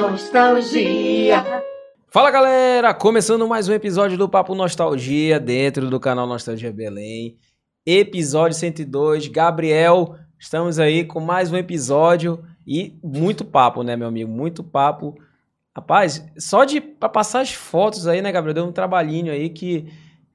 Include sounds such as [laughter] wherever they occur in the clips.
Nostalgia. Fala galera, começando mais um episódio do Papo Nostalgia dentro do canal Nostalgia Belém. Episódio 102. Gabriel, estamos aí com mais um episódio e muito papo, né, meu amigo? Muito papo. Rapaz, só de pra passar as fotos aí, né, Gabriel? Deu um trabalhinho aí que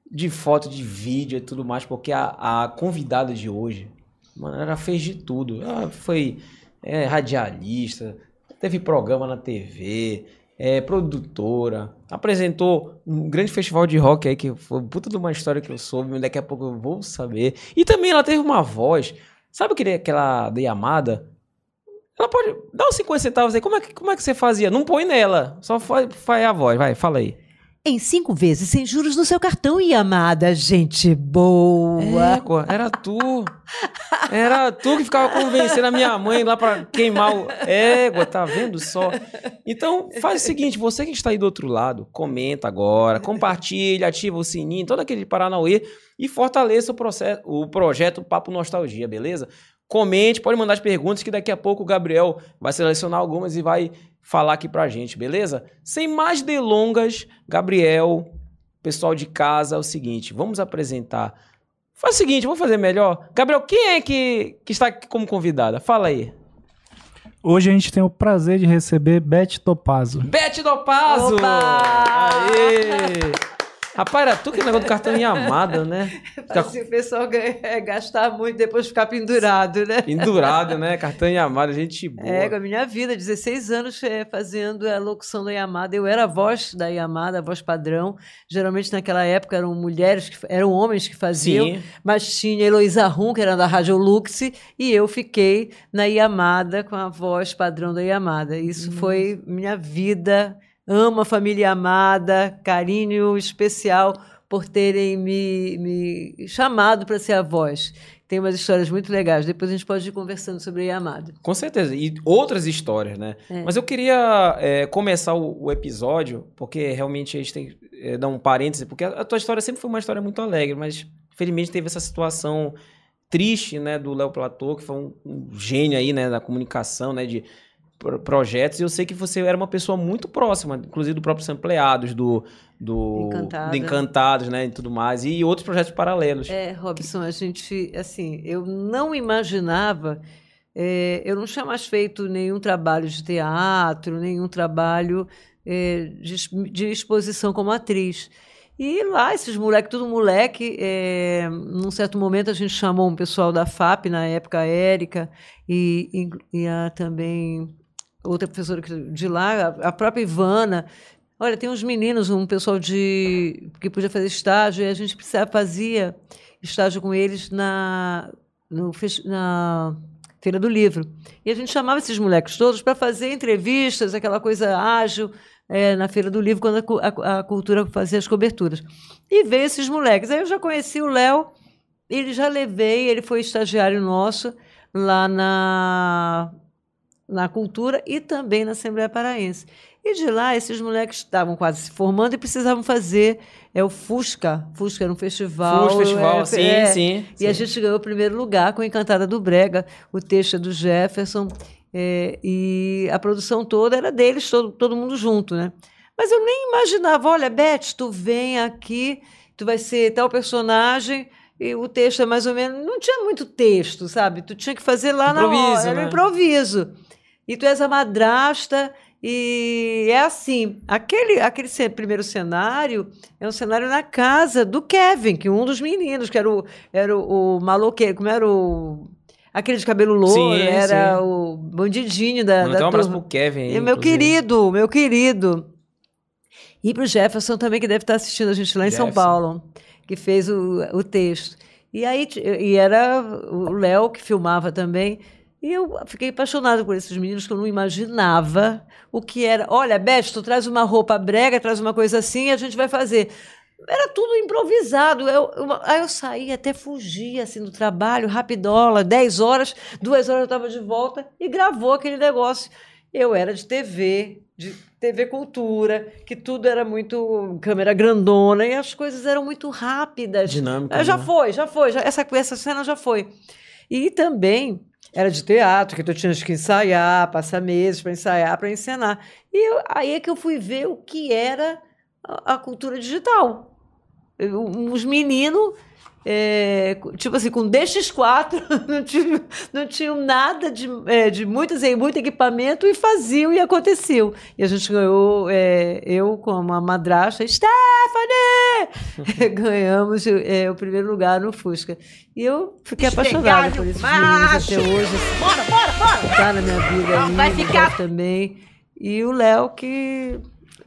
de foto, de vídeo e tudo mais, porque a, a convidada de hoje, mano, ela fez de tudo. Ela foi é, radialista, teve programa na TV, é produtora, apresentou um grande festival de rock aí, que foi puta de uma história que eu soube, mas daqui a pouco eu vou saber. E também ela teve uma voz, sabe aquela da Yamada? Ela pode. Dá uns 50 centavos aí. Como é, que, como é que você fazia? Não põe nela. Só faz, faz a voz. Vai, fala aí. Em cinco vezes sem juros no seu cartão e amada, gente boa. Égua, era tu. Era tu que ficava convencendo a minha mãe lá pra queimar o. Égua, tá vendo só? Então, faz o seguinte: você que está aí do outro lado, comenta agora, compartilha, ativa o sininho, todo aquele Paranauê e fortaleça o, processo, o projeto Papo Nostalgia, beleza? Comente, pode mandar as perguntas que daqui a pouco o Gabriel vai selecionar algumas e vai falar aqui pra gente, beleza? Sem mais delongas, Gabriel, pessoal de casa, é o seguinte, vamos apresentar. Faz o seguinte, vamos fazer melhor. Gabriel, quem é que, que está aqui como convidada? Fala aí. Hoje a gente tem o prazer de receber Beth Topazzo. Bete do Pazo! Opa! Aê! Rapaz, era tu que negócio do cartão em amada, né? [laughs] Se o pessoal é, gastar muito depois ficar pendurado, né? pendurado, né? Cartão em amada, gente boa. É, com a minha vida, 16 anos é, fazendo a locução da Yamada. Eu era a voz da Yamada, a voz padrão. Geralmente naquela época eram mulheres, que, eram homens que faziam. Sim. Mas tinha Heloísa Rum, que era da Rádio Lux, e eu fiquei na Yamada com a voz padrão da Yamada. Isso foi minha vida. Amo a família Yamada, carinho especial por terem me, me chamado para ser a voz. Tem umas histórias muito legais. Depois a gente pode ir conversando sobre a Yamada. Com certeza. E outras histórias, né? É. Mas eu queria é, começar o, o episódio, porque realmente a gente tem que é, dar um parêntese, porque a, a tua história sempre foi uma história muito alegre, mas infelizmente teve essa situação triste, né, do Léo Platô, que foi um, um gênio aí, né, da comunicação, né, de projetos, e eu sei que você era uma pessoa muito próxima, inclusive do próprio Sampleados, do, do, Encantada. do Encantados, né, e tudo mais, e outros projetos paralelos. É, Robson, a gente, assim, eu não imaginava, é, eu não tinha mais feito nenhum trabalho de teatro, nenhum trabalho é, de, de exposição como atriz. E lá, esses moleques, tudo moleque, é, num certo momento a gente chamou um pessoal da FAP, na época, a Érica, e, e, e a também outra professora de lá, a, própria Ivana. Olha, tem uns meninos, um pessoal de que podia fazer estágio, e a gente precisava, fazia estágio com eles na, no, na Feira do Livro. E a gente chamava esses moleques todos para fazer entrevistas, aquela coisa ágil, eh, na Feira do Livro, quando a a, a cultura fazia as coberturas. E veio esses moleques. Aí eu já conheci o Léo, ele já levei, ele foi estagiário nosso lá na, na cultura e também na Assembleia Paraense. E de lá, esses moleques estavam quase se formando e precisavam fazer é o Fusca. Fusca era um festival. Fusca Festival, é, sim, é. sim, E a sim. gente ganhou o primeiro lugar com Encantada do Brega, o texto é do Jefferson, é, e a produção toda era deles, todo, todo mundo junto, né? Mas eu nem imaginava, olha, Beth, tu vem aqui, tu vai ser tal personagem, e o texto é mais ou menos. Não tinha muito texto, sabe? Tu tinha que fazer lá na Improviso, hora, era né? improviso. E tu és a madrasta, e é assim: aquele, aquele primeiro cenário é um cenário na casa do Kevin, que um dos meninos, que era o, era o, o maloqueiro, como era o. Aquele de cabelo louro, Sim, era sim. o bandidinho da, Mandar da um abraço pro Kevin aí, meu inclusive. querido, meu querido. E pro Jefferson também, que deve estar assistindo a gente lá em São Jefferson. Paulo, que fez o, o texto. E aí, e era o Léo que filmava também. E eu fiquei apaixonada por esses meninos que eu não imaginava o que era. Olha, Beth, tu traz uma roupa brega, traz uma coisa assim e a gente vai fazer. Era tudo improvisado. Eu, eu, aí eu saí, até fugia assim, do trabalho, rapidola, 10 horas, duas horas eu estava de volta e gravou aquele negócio. Eu era de TV, de TV Cultura, que tudo era muito câmera grandona e as coisas eram muito rápidas. Dinâmica. Já né? foi, já foi. Já, essa, essa cena já foi. E também era de teatro, que tu tinhas que ensaiar, passar meses para ensaiar, para encenar. E eu, aí é que eu fui ver o que era a, a cultura digital. Eu, os meninos, é, tipo assim, com DX4, [laughs] não tinham, não tinham nada de, é, de muito, assim, muito equipamento e faziam e aconteciam. E a gente ganhou, é, eu como a madrasta, Stephanie! [laughs] Ganhamos é, o primeiro lugar no Fusca. E eu fiquei apaixonada por esses meninos até hoje. Bora, bora, bora! Tá na minha vida Não, aí, vai ficar- também. E o Léo que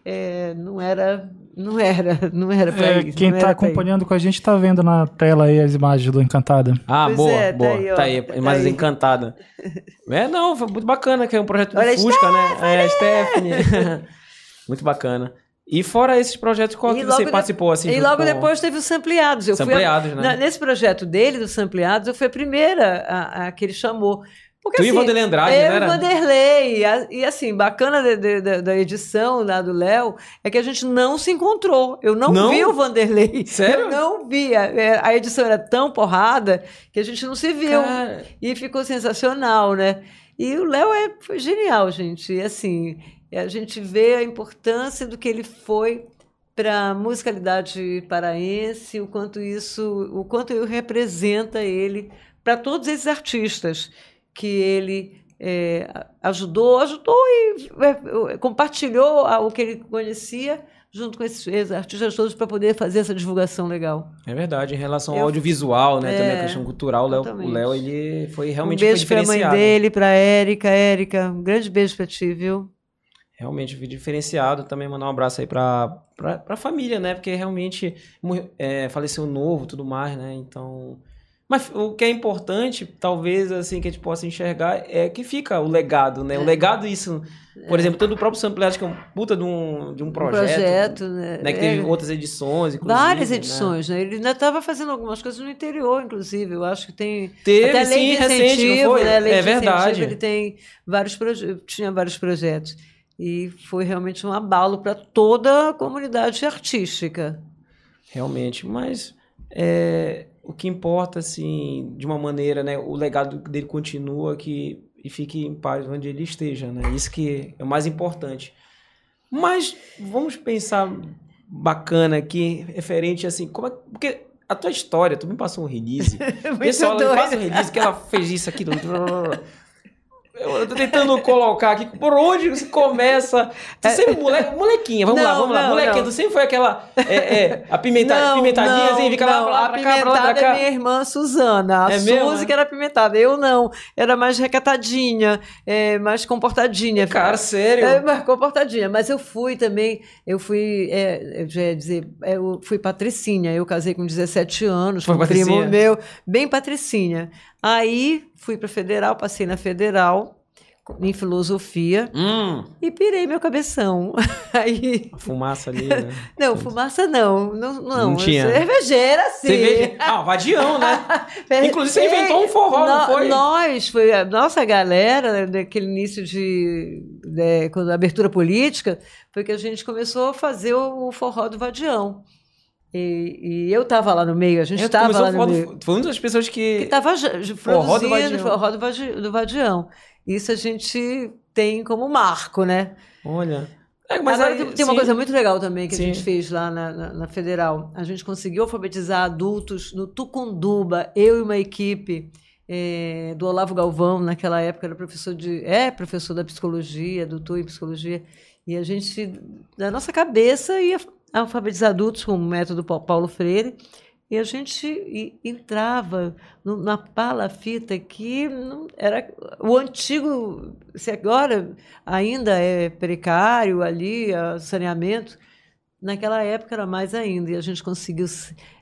é, não era, não era, não era para É, isso. quem tá pra acompanhando com a gente tá vendo na tela aí as imagens do Encantada. Ah, Pois boa, é, tá boa. aí, ó, tá aí, tá imagens aí. encantada. [laughs] É, não, foi muito bacana, que é um projeto do Olha, Fusca, né? É, a Stephanie. [laughs] muito bacana. E fora esses projetos, qual que você de- participou, assim? E logo com- depois teve os Sampleados. Eu Sampleados, fui a- né? nesse projeto dele, dos Sampleados, eu fui a primeira a, a que ele chamou. Porque, Tu e assim, Vanderlei Andrade, eu né, e era? Vanderlei. E, e, assim, bacana de- de- da- da edição lá do Léo é que a gente não se encontrou. Eu não, Não? vi o Vanderlei. [laughs] Sério? Eu não vi. A, é, a edição era tão porrada que a gente não se viu. Cara, E ficou sensacional, né? E o Léo é, foi genial, gente. E assim, a gente vê a importância do que ele foi para a musicalidade paraense, o quanto isso, o quanto ele representa ele para todos esses artistas que ele é, ajudou, ajudou e é, compartilhou a- o que ele conhecia junto com esses, artistas todos para poder fazer essa divulgação legal. é verdade, em relação ao Eu- audiovisual, né? Também a É, questão cultural, o Léo- o exatamente. Léo, ele foi Um realmente beijo foi para a mãe dele, para Érica, Érica, um grande beijo para ti, viu? Realmente foi diferenciado. Também mandar um abraço aí pra, pra família, né? Porque realmente é, faleceu novo e tudo mais, né? Então. Mas o que é importante, talvez, assim, que a gente possa enxergar é que fica o legado, né? O legado, isso. Por exemplo, todo o próprio Sampleado, que é um puta de um, de um Um projeto. né? né? Que teve É, outras edições, inclusive. Várias né? edições, né? Ele ainda estava fazendo algumas coisas no interior, inclusive. Eu acho que tem. Teve, até sim, recente, foi? né? É verdade. Ele tem vários projetos, tinha vários projetos. E foi realmente um abalo para toda a comunidade artística. Realmente, mas é, o que importa, assim, de uma maneira, né? O legado dele continua que, e fique em paz onde ele esteja, né? Isso que é o mais importante. Mas vamos pensar bacana aqui, referente assim, como é, porque a tua história, tu me passou um release. [laughs] Pessoal, ela me doido. passa um release que ela fez isso, aquilo. [laughs] Eu tô tentando colocar aqui por onde você começa. Tu sempre mole, molequinha, vamos lá, Não, vamos lá. não, Molequinha, não. tu sempre foi aquela é, é, apimenta, Não, apimentadinha, assim, fica lá, não, lá, a pra cá, pra lá, pra cá. é minha irmã Suzana. A É Suzy mesmo, é? que era apimentada. Eu não. Era mais recatadinha, é, mais comportadinha. Cara, sério? É, mais comportadinha. Mas eu fui também, eu fui, é, eu já ia dizer, eu fui patricinha. Eu casei com 17 anos, Foi com um primo meu, bem patricinha. Aí fui para Federal, passei na Federal, em filosofia, Hum, e pirei meu cabeção. [laughs] Aí. fumaça ali, né? [laughs] Não, fumaça não. Não, não. Não tinha. Cervejeira, sim. Cerveja. Ah, vadião, né? [laughs] Inclusive, você inventou um forró, não No- foi? Nós, foi a nossa galera, né, daquele início de, de- quando a abertura política, foi que a gente começou a fazer o, o forró do Vadião. E, e eu estava lá no meio, a gente É, estava começou lá no meio. Foi uma das pessoas que. Que estava produzindo Vadião. o forró do, Vadi- do Vadião. Isso a gente tem como marco, né? Olha. É, mas Agora, aí, tem, tem uma sim. coisa muito legal também que Sim. a gente fez lá na, na- na Federal. A gente conseguiu alfabetizar adultos no Tucunduba, eu e uma equipe eh, do Olavo Galvão, naquela época era professor de. É professor da psicologia, doutor em psicologia. E a gente, na nossa cabeça, ia alfabetizar adultos com o método Pa- Paulo Freire. E a gente entrava no- na palafita que era o antigo, se agora ainda é precário ali, a saneamento, naquela época era mais ainda. E a gente conseguiu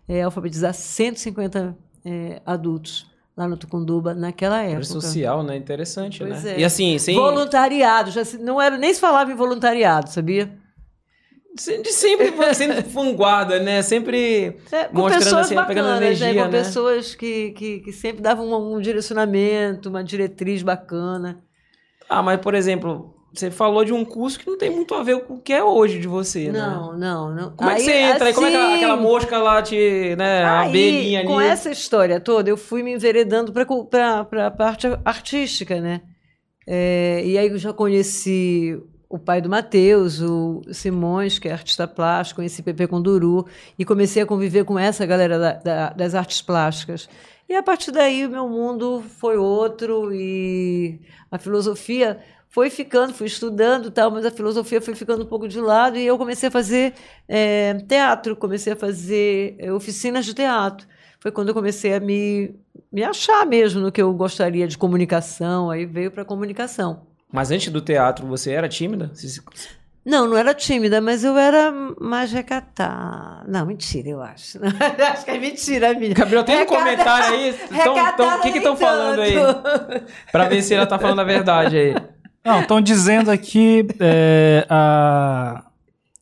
eh, alfabetizar 150 eh, adultos lá no Tucunduba naquela época. social, né? Interessante, Pois né? é. E assim, sem... Voluntariado, já se- não era nem se falava em voluntariado, sabia? De sempre, sempre vanguarda, né? Sempre É, com mostrando pessoas assim, pegando bacanas, energia, né? Com né? pessoas que, que, que sempre davam um, um direcionamento, uma diretriz bacana. Ah, mas por exemplo, você falou de um curso que não tem muito a ver com o que é hoje de você, né? Não, não, não. Como é que Aí, você entra aí? Como é que aquela, assim, aquela mosca lá te, né, a Aí, abelhinha ali? com essa história toda, eu fui me enveredando para a parte artística, né? É, e aí eu já conheci o pai do Matheus, o Simões, que é artista plástico, conheci Pepe Conduru, e comecei a conviver com essa galera da- da- das artes plásticas. E a partir daí o meu mundo foi outro, e a filosofia foi ficando, fui estudando tal, mas a filosofia foi ficando um pouco de lado, e eu comecei a fazer é, teatro, comecei a fazer é, oficinas de teatro. Foi quando eu comecei a me, me achar mesmo no que eu gostaria de comunicação, aí veio para comunicação. Mas antes do teatro, você era tímida? Não, não era tímida, mas eu era mais recatada. Não, mentira, eu acho. [laughs] acho que é mentira, minha. Gabriel, tem um comentário aí? Então, o que estão falando aí? Pra ver se ela tá falando a verdade aí. Não, estão dizendo aqui, é, a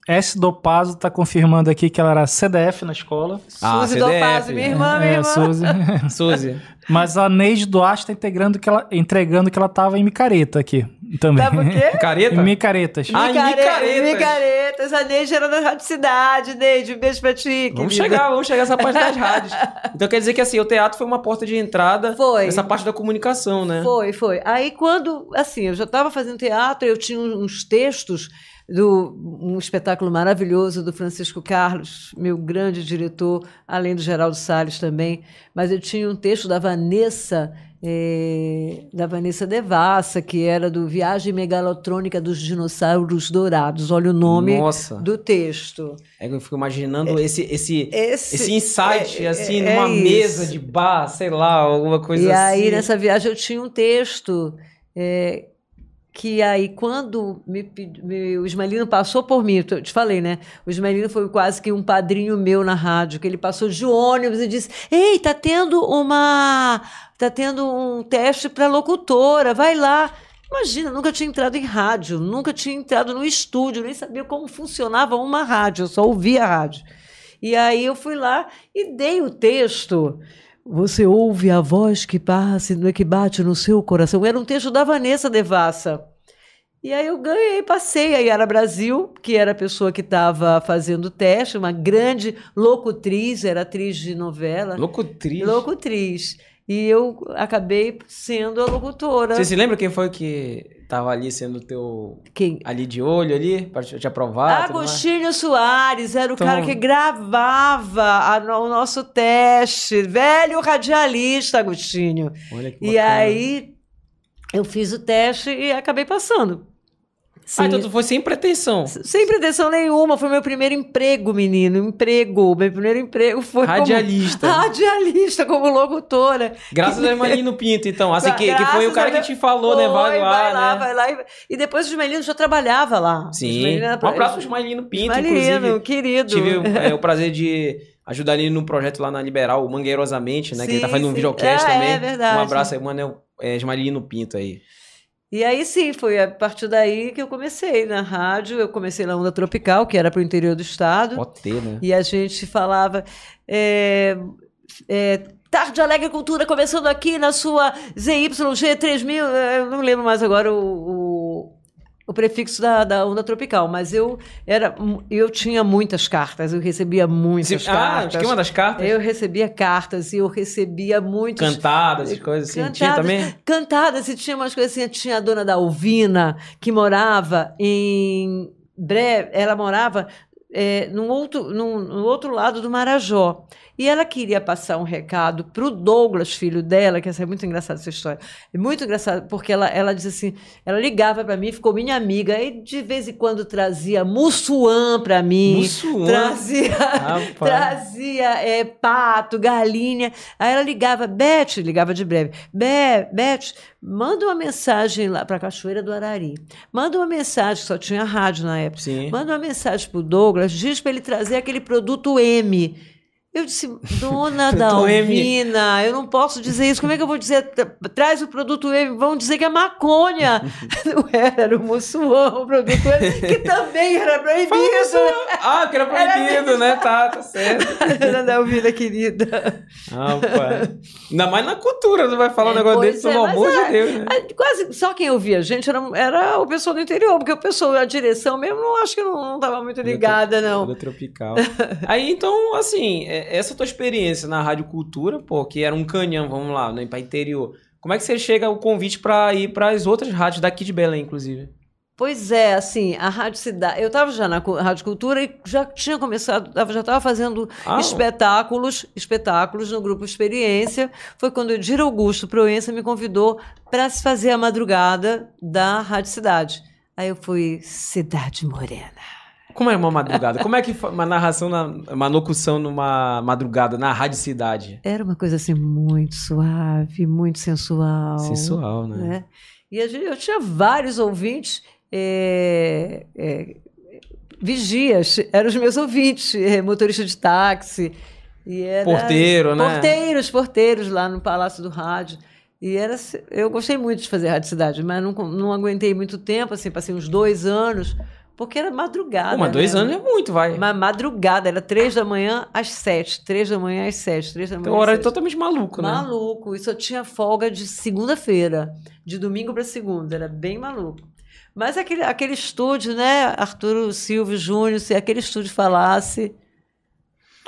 S. Dopazo está confirmando aqui que ela era CDF na escola. Ah, Suzy CDF. Dopazzi, minha irmã, minha é, irmã. Suzy. Suzy. [laughs] Mas a Neide Duarte está integrando que ela, entregando que ela estava em micareta aqui também. Sabe o quê? [laughs] Careta? em micaretas. Ah, em Micare- micaretas. Micaretas. A Neide era da Rádio Cidade. Neide, um beijo pra ti, Vamos querida. chegar, vamos chegar nessa parte das [laughs] rádios. Então quer dizer que assim, o teatro foi uma porta de entrada Foi. nessa parte da comunicação, né? Foi, foi. Aí quando, assim, eu já estava fazendo teatro, eu tinha uns textos do um espetáculo maravilhoso do Francisco Carlos, meu grande diretor, além do Geraldo Salles também, mas eu tinha um texto da Vanessa eh, da Vanessa Devassa, que era do Viagem Megalotrônica dos Dinossauros Dourados. Olha o nome Nossa. do texto. É que eu fico imaginando esse, esse, Esse, esse insight, é- assim, é numa isso. mesa de bar, sei lá, alguma coisa e assim. aí, nessa viagem, eu tinha um texto é, que aí, quando me, me- o Ismaelino passou por mim, eu te falei, né? O Ismaelino foi quase que um padrinho meu na rádio, que ele passou de ônibus e disse: Ei, tá tendo uma. tá tendo um teste para locutora, vai lá. Imagina, nunca tinha entrado em rádio, nunca tinha entrado no estúdio, nem sabia como funcionava uma rádio, eu só ouvia rádio. E aí eu fui lá e dei o texto. Você ouve a voz que passa, que bate no seu coração. Era um texto da Vanessa Devassa. E aí eu ganhei, passei a Yara Brasil, que era a pessoa que estava fazendo o teste, uma grande locutriz, era atriz de novela. Locutriz. Locutriz. E eu acabei sendo a locutora. Você se lembra quem foi que tava ali sendo teu. Quem? ali de olho ali, pra te aprovar? Agostinho Soares era o Então- cara que gravava a o nosso teste. Velho radialista, Agostinho. Olha que E bacana. aí eu fiz o teste e acabei passando. Ah, Sim. então tu foi sem pretensão. Sem pretensão nenhuma, foi meu primeiro emprego, menino. Emprego. Meu primeiro emprego foi Radialista. como [laughs] radialista, como locutora. Graças a Marlino [laughs] Pinto, então. Assim, que, que foi o cara que te falou, né? Vai Foi, lá, vai lá, né? vai lá. E, e depois o Ismaelino já trabalhava lá. Sim. Era- Um abraço pro Ismaelino Pinto, Ismaelino, inclusive. querido. Tive é, o [laughs] prazer de ajudar ele no projeto lá na Liberal, Mangueirosamente, né? que ele tá Sim, fazendo um sim. videocast É, também. é verdade. Um abraço aí, mano, é Ismaelino Pinto aí. E aí sim, foi a partir daí que eu comecei na rádio. Eu comecei na Onda Tropical, que era para o interior do estado. Ter, né? E a gente falava. é, é, Tarde Alegre Cultura começando aqui na sua ZYG 3000. é, Eu não lembro mais agora o, o, prefixo da, da Onda Tropical, mas eu era eu tinha muitas cartas, eu recebia muitas Você- ah, cartas. que uma das cartas. Eu recebia cartas e eu recebia muitos. Cantadas, essas coisas assim. Tinha Cantadas, também? Cantadas, e tinha umas coisas assim. Tinha a dona da Alvina, que morava em breve, ela morava é, num outro, num, no outro lado do Marajó. E ela queria passar um recado para o Douglas, filho dela, que essa é muito engraçada essa história. É muito engraçado, porque ela, ela diz assim: ela ligava para mim, ficou minha amiga, e de vez em quando trazia mussuã para mim. Mussuã? Trazia, [laughs] trazia é, pato, galinha. Aí ela ligava, Beth, ligava de breve, Be, Beth, manda uma mensagem lá para a Cachoeira do Arari. Manda uma mensagem, só tinha rádio na época. Sim. Manda uma mensagem pro Douglas, diz para ele trazer aquele produto M. Eu disse, [laughs] dona Dalvina, eu não posso dizer isso. Como é que eu vou dizer? Traz o produto M, vão dizer que é maconha. [laughs] Não era, era o Mussuã, o produto M, que também era proibido. Ah, que era proibido, era... né? Tá, tá certo. [laughs] Dona Dalvina, querida. Ah, pai. Ainda mais na cultura, não vai falar é, um negócio desse, pelo é, amor de Deus. Né? Quase, só quem ouvia a gente era, era o pessoal do interior, porque o pessoal, a direção mesmo, não acho que não estava muito ligada, não. tropical. Aí, então, assim, é, essa tua experiência na Rádio Cultura, pô, que era um canhão, vamos lá, né, para interior. Como é que você chega o convite para ir para as outras rádios daqui de Belém, inclusive? Pois é, assim, a Rádio Cidade. Eu estava já na Rádio Cultura e já tinha começado, já estava fazendo ah, espetáculos, espetáculos no grupo Experiência. Foi quando o Dir Augusto Proença me convidou para se fazer a madrugada da Rádio Cidade. Aí eu fui Cidade Morena. Como é uma madrugada? Como é que uma narração, na, uma locução numa madrugada na Rádio Cidade? Era uma coisa assim muito suave, muito sensual. Sensual, né? né? E eu tinha vários ouvintes, é, é, vigias, eram os meus ouvintes, é, motorista de táxi. E era, Porteiro, né? Porteiros, porteiros lá no Palácio do Rádio. E era, eu gostei muito de fazer Rádio Cidade, mas não, não aguentei muito tempo, assim, passei uns dois anos, porque era madrugada. Pô, mas dois né? anos é muito, vai. Mas madrugada, era três da manhã às sete. Três da manhã às sete. Três da manhã então, horário totalmente maluco, né? Maluco. Isso eu tinha folga de segunda-feira. De domingo para segunda. Era bem maluco. Mas aquele, aquele estúdio, né? Arturo Silvio Júnior, se aquele estúdio falasse.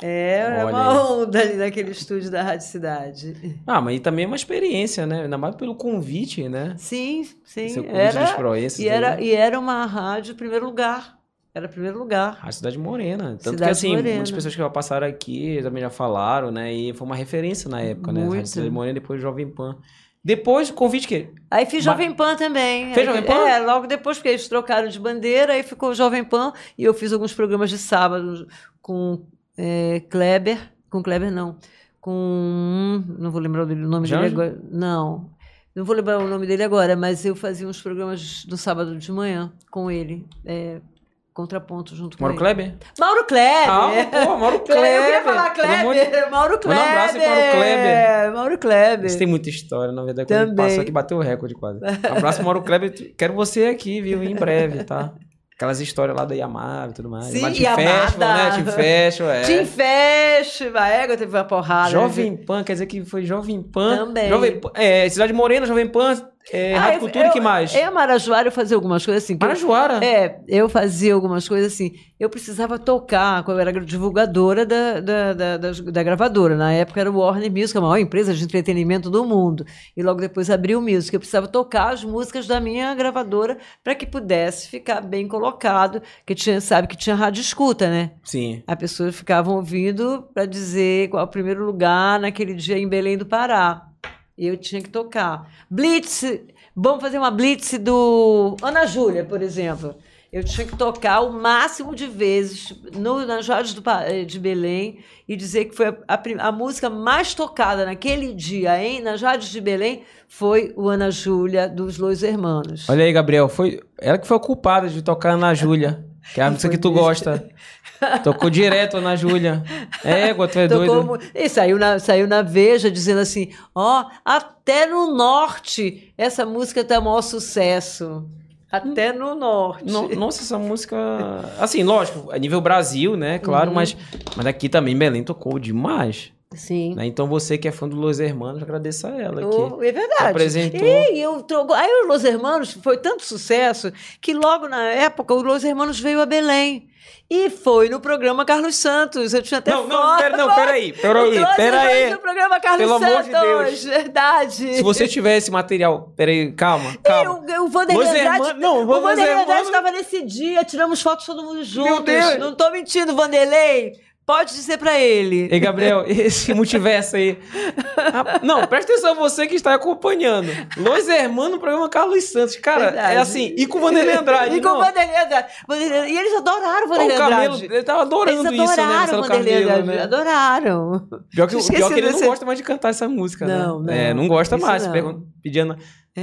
É, é uma onda ali naquele estúdio da Rádio Cidade. Ah, mas também é uma experiência, né? Ainda mais pelo convite, né? Sim, sim. Seu convite era, e, era, e era uma rádio primeiro lugar. Era primeiro lugar. A Cidade Morena. Tanto Cidade que, assim, Morena. muitas pessoas que já passaram aqui também já falaram, né? E foi uma referência na época, Muito. né? A Cidade Morena, depois Jovem Pan. Depois, o convite que? Aí fiz Jovem Pan também. Fez Jovem Pan? É, logo depois, porque eles trocaram de bandeira, aí ficou Jovem Pan e eu fiz alguns programas de sábado com é, Kleber, com Kleber não, com, não vou lembrar o nome dele agora, não, não vou lembrar o nome dele agora, mas eu fazia uns programas do sábado de manhã com ele, é, contraponto junto Mauro com ele. Kleber? Mauro Kleber! Ah, pô, Mauro [laughs] Kleber! Eu queria falar Kleber! Mauro Kleber! Um abraço para Mauro Kleber! Mauro Kleber! Você tem muita história, na verdade, quando Também. passou aqui, bateu o recorde quase. Um abraço, Mauro Kleber. Quero você aqui, viu, em breve, tá? [laughs] Aquelas histórias lá da Yamaha e tudo mais. Sim, Team Festival, né? Team Festival, é. Team Festival, é, teve uma porrada. Jovem Pan, quer dizer que foi Jovem Pan. Também. Jovem, é, Cidade Morena, Jovem Pan, é, ah, Rádio Cultura, o que mais? É, Marajoara eu fazia algumas coisas assim. Marajoara? Eu, é, eu fazia algumas coisas assim. Eu precisava tocar, quando eu era divulgadora da, da, da, da, da gravadora. Na época era o Warner Music, a maior empresa de entretenimento do mundo. E logo depois abriu o Music. Eu precisava tocar as músicas da minha gravadora para que pudesse ficar bem colocado. Que tinha, sabe que tinha rádio escuta, né? Sim. A pessoa ficava ouvindo para dizer qual é o primeiro lugar naquele dia em Belém do Pará. E eu tinha que tocar. Blitz, vamos fazer uma blitz do Ana Júlia, por exemplo. Eu tinha que tocar o máximo de vezes no, nas rádios do, eh, de Belém e dizer que foi a, a, a, música mais tocada naquele dia, hein, nas rádios de Belém, foi o Ana Júlia dos Los Hermanos. Olha aí, Gabriel, foi ela que foi a culpada de tocar Ana Júlia. Que é a música que tu gosta. Tocou direto na Júlia. Égua, tu é Tocou doido. E saiu na, saiu na Veja dizendo assim: ó, oh, até no norte essa música tá maior sucesso. Até no norte. No, nossa, essa música. Assim, lógico, a nível Brasil, né? Claro, uhum. mas, mas aqui também Belém tocou demais. Sim. Né? Então você que é fã do Los Hermanos, agradeço a ela. Oh, é verdade. Apresentou. E eu troco... Aí o Los Hermanos foi tanto sucesso que logo na época o Los Hermanos veio a Belém. E foi no programa Carlos Santos. Eu tinha até Não, não, pera, não, peraí. Peraí, peraí. no programa Carlos Pelo Santos. Amor de Deus. Verdade. Se você tivesse material. Peraí, calma, calma. Eu, o Vanderlei Andrade. Não, o Vanderlei Andrade estava nesse dia. Tiramos fotos todo mundo juntos. Meu Deus. Não tô mentindo, Vanderlei. Pode dizer para ele. Ei, Gabriel, [laughs] esse multiverso aí. Não, presta atenção você que está acompanhando. Los Hermanos no programa Carlos Santos. Cara, Verdade. é assim. E com o Vanderlei Andrade. E com o Vanderlei Andrade. E eles adoraram o Vanderlei Andrade. Camelo, ele tava adorando eles adoraram isso, né? O Vanderlei Camelo, né? Adoraram. Pior que, pior que ele não gosta mais de cantar essa música, não, né? Não, é, não gosta mais. Não. Pedindo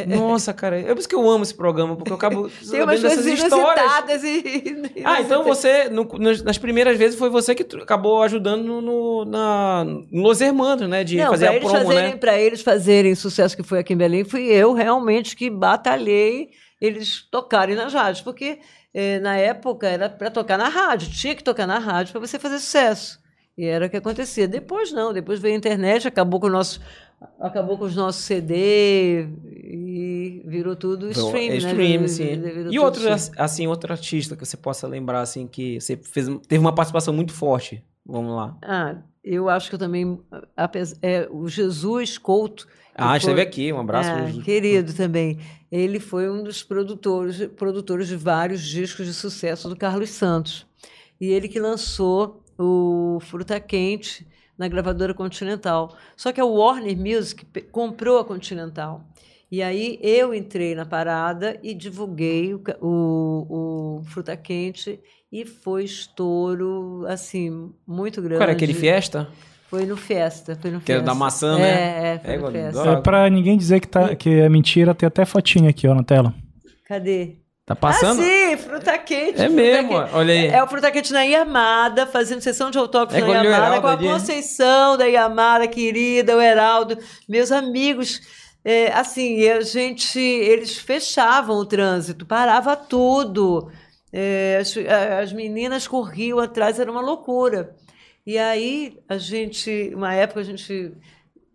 Nossa, cara, é por isso que eu amo esse programa, porque eu acabo [laughs] Tem umas sabendo dessas coisas histórias. e... Ah, então você, no- nas, primeiras vezes, foi você que acabou ajudando no, no, na, no Los Hermanos, né? De Não, fazer a promo, fazerem, né? para eles fazerem o sucesso que foi aqui em Belém, fui eu realmente que batalhei eles tocarem nas rádios, porque eh, na época era para tocar na rádio, tinha que tocar na rádio para você fazer sucesso. E era o que acontecia. Depois não, depois veio a internet, acabou com o nosso acabou com os nossos CD e virou tudo stream, né? Stream, Virou- sim. virou E outro, stream. assim, outro artista que você possa lembrar, assim, que você fez, teve uma participação muito forte. Vamos lá. Ah, eu acho que eu também apes- é, o Jesus Couto Ah, foi- esteve aqui, um abraço. É, querido também. Ele foi um dos produtores, produtores de vários discos de sucesso do Carlos Santos. E ele que lançou o Fruta Quente na gravadora Continental. Só que a Warner Music comprou a Continental. E aí eu entrei na parada e divulguei o, o, o Fruta Quente e foi estouro, assim, muito grande. Qual era aquele Fiesta? Foi no Festa, foi no Que era da maçã, né? É, é, foi É, no igual- É pra ninguém dizer que, tá, que é mentira, tem até fotinha aqui, ó, na tela. Cadê? Tá passando? Ah, sim, fruta quente. É mesmo, quente. olha aí. É o fruta quente na Yamada, fazendo sessão de autógrafos É na Heraldo com a ali. Conceição da Yamada, querida, o Heraldo, meus amigos. É, assim, a gente, eles fechavam o trânsito, parava tudo. É, as, as meninas corriam atrás, era uma loucura. E aí, a gente, uma época, a gente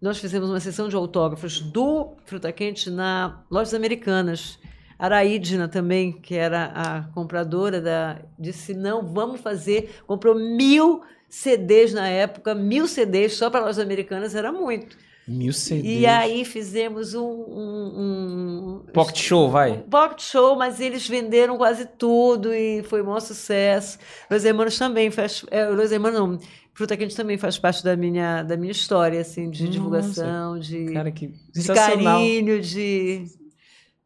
nós fizemos uma sessão de autógrafos do Fruta Quente na Lojas Americanas. Araídna também, que era a compradora, da, disse: não, vamos fazer. Comprou mil CDs na época, mil CDs só para Lojas Americanas, era muito. Mil CDs. E aí fizemos um. um, um Pocket show, vai. um pocket show, mas eles venderam quase tudo e foi um maior sucesso. Los Hermanos também faz. É, Los Hermanos não. Fruta Quente também faz parte da minha, da minha história, assim, de Nossa. divulgação, de, Cara, que de carinho, de.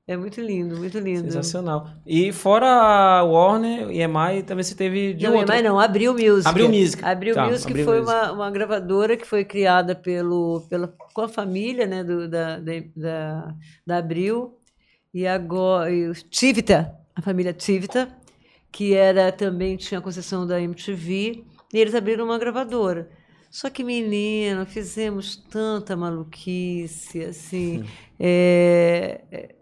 É muito lindo, muito lindo. Sensacional. E fora a Warner e EMI, também você teve de não, mas não, Abril Music. Abril Music. Abril Tá, Music Abril foi Music. Uma, uma gravadora que foi criada pelo, pela, com a família né, do, da, da, da, Abril e agora e o Tivita, a família Tivita, que era também tinha a concessão da MTV, e eles abriram uma gravadora. Só que, menino, fizemos tanta maluquice, assim. é,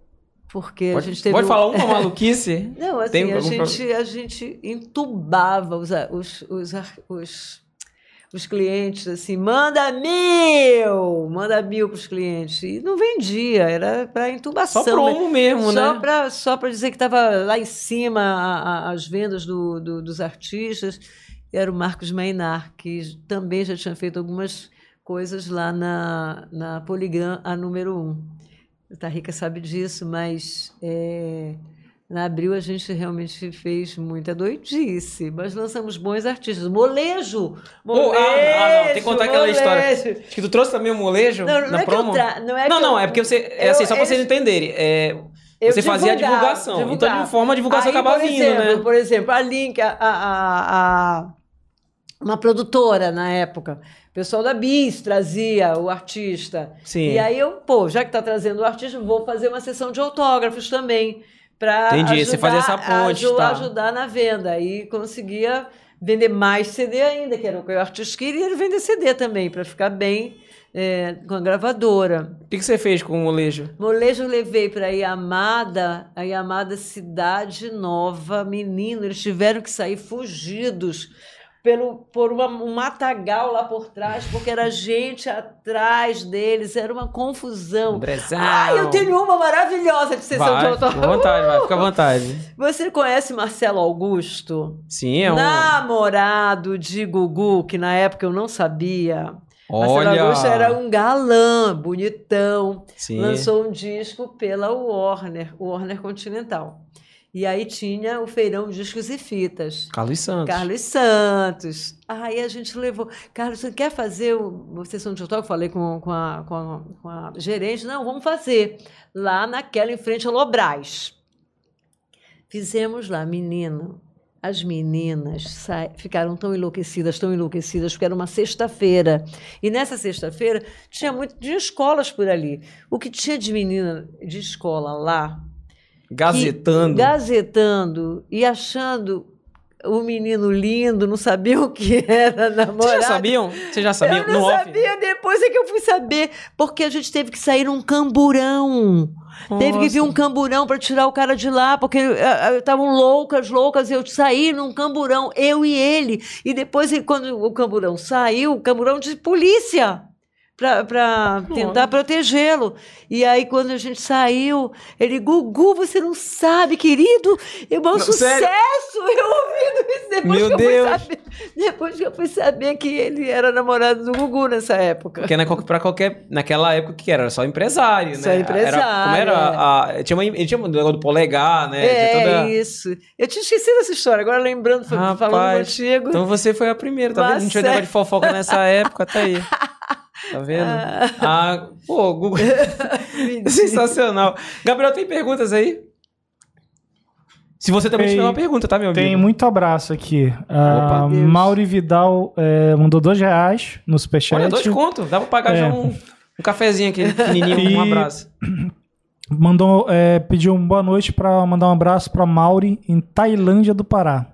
porque a Pode, gente teve. pode um- falar uma [laughs] maluquice? não, assim, Tem a, gente, a gente entubava os, a- os, os, os, os clientes, assim, manda mil! Manda mil para os clientes. E não vendia, era para intubação. Só promo mesmo, só né? Pra, só para dizer que estava lá em cima a- a- as vendas do, do- dos artistas. Era o Marcos Mainar, que também já tinha feito algumas coisas lá na, na Poligram, a número um. A Tarrica sabe disso, mas é, na Abril a gente realmente fez muita doidice. Mas lançamos bons artistas. Molejo! Oh, Molejo! ah, ah, não, tem que contar aquela história. molejo. Acho que tu trouxe também o molejo Não, não na é eu promo? tra- não é não, eu- é porque você. É eu- assim, só pra eles- vocês entenderem. É, Eu você fazia a divulgação. Então, de uma forma, a divulgação Aí, acabava por vindo, exemplo, né? Por exemplo, a Link, a- a- a- uma produtora na época, o pessoal da Bis trazia o artista. Sim. E aí eu, pô, já que está trazendo o artista, vou fazer uma sessão de autógrafos também. Para Entendi, você fazia essa ponte, tá. ajudar na venda. E conseguia vender mais CD ainda, que era o que o artista queria, ele vender CD também, para ficar bem é, com a gravadora. O que, que você fez com o molejo? Molejo eu levei para a Yamada, a Yamada Cidade Nova, menino, eles tiveram que sair fugidos pelo, por uma, um matagal lá por trás, porque era gente atrás deles, era uma confusão. Ah, eu tenho uma maravilhosa de sessão de Vai, autógrafo. fica à vontade, vai, fica à vontade. Você conhece Marcelo Augusto? Sim, é um. Namorado de Gugu, que na época eu não sabia. Marcelo Olha. Augusto era um galã, bonitão. Sim. lançou um disco pela Warner, Warner Continental. E aí tinha o feirão discos e fitas. Carlos Santos. Carlos Santos. Aí a gente levou. Carlos, você quer fazer uma sessão de autógrafo? Falei com, com, a, com, a, com a gerente. Não, vamos fazer. Lá naquela, em frente ao Lobras. Fizemos lá, menino. as meninas ficaram tão enlouquecidas, tão enlouquecidas, porque era uma sexta-feira. E nessa sexta-feira tinha muito de escolas por ali. O que tinha de menina de escola lá. Gazetando. Que, gazetando e achando o menino lindo, não sabiam o que era namorado. Vocês já sabiam? Vocês já sabiam? Eu não sabia, depois é que eu fui saber. Porque a gente teve que sair num camburão. Nossa. Teve que vir um camburão para tirar o cara de lá, porque estavam uh, loucas, loucas. Eu saí num camburão, eu e ele. E depois, quando o camburão saiu, o camburão de polícia para tentar protegê-lo. E aí, quando a gente saiu, ele, Gugu, você não sabe, querido, é um sucesso! Sério? [laughs] Eu ouvindo isso depois Meu que Deus. eu fui saber. Depois que eu fui saber que ele era namorado do Gugu nessa época. Porque na, pra qualquer. Naquela época que era, era só empresário, só né? empresário. Era, como era? É. A, tinha uma, ele tinha um negócio do polegar, né? É, toda... isso. Eu tinha esquecido essa história, agora lembrando, Rapaz, falando contigo. Então você foi a primeira, tá vendo? Não negócio de fofoca nessa época, tá aí. [laughs] Tá vendo? Ah, ah pô, Google. [laughs] Sensacional. Gabriel, tem perguntas aí? Se você também tem, tiver uma pergunta, tá, meu amigo? Tem muito abraço aqui. Opa, uh, Mauri Vidal é, mandou dois reais no superchat. Olha, dois conto. Dá pra pagar é. já um, um cafezinho aqui, pequenininho, e... um abraço. Mandou, é, pediu uma boa noite para mandar um abraço para Mauri em Tailândia do Pará.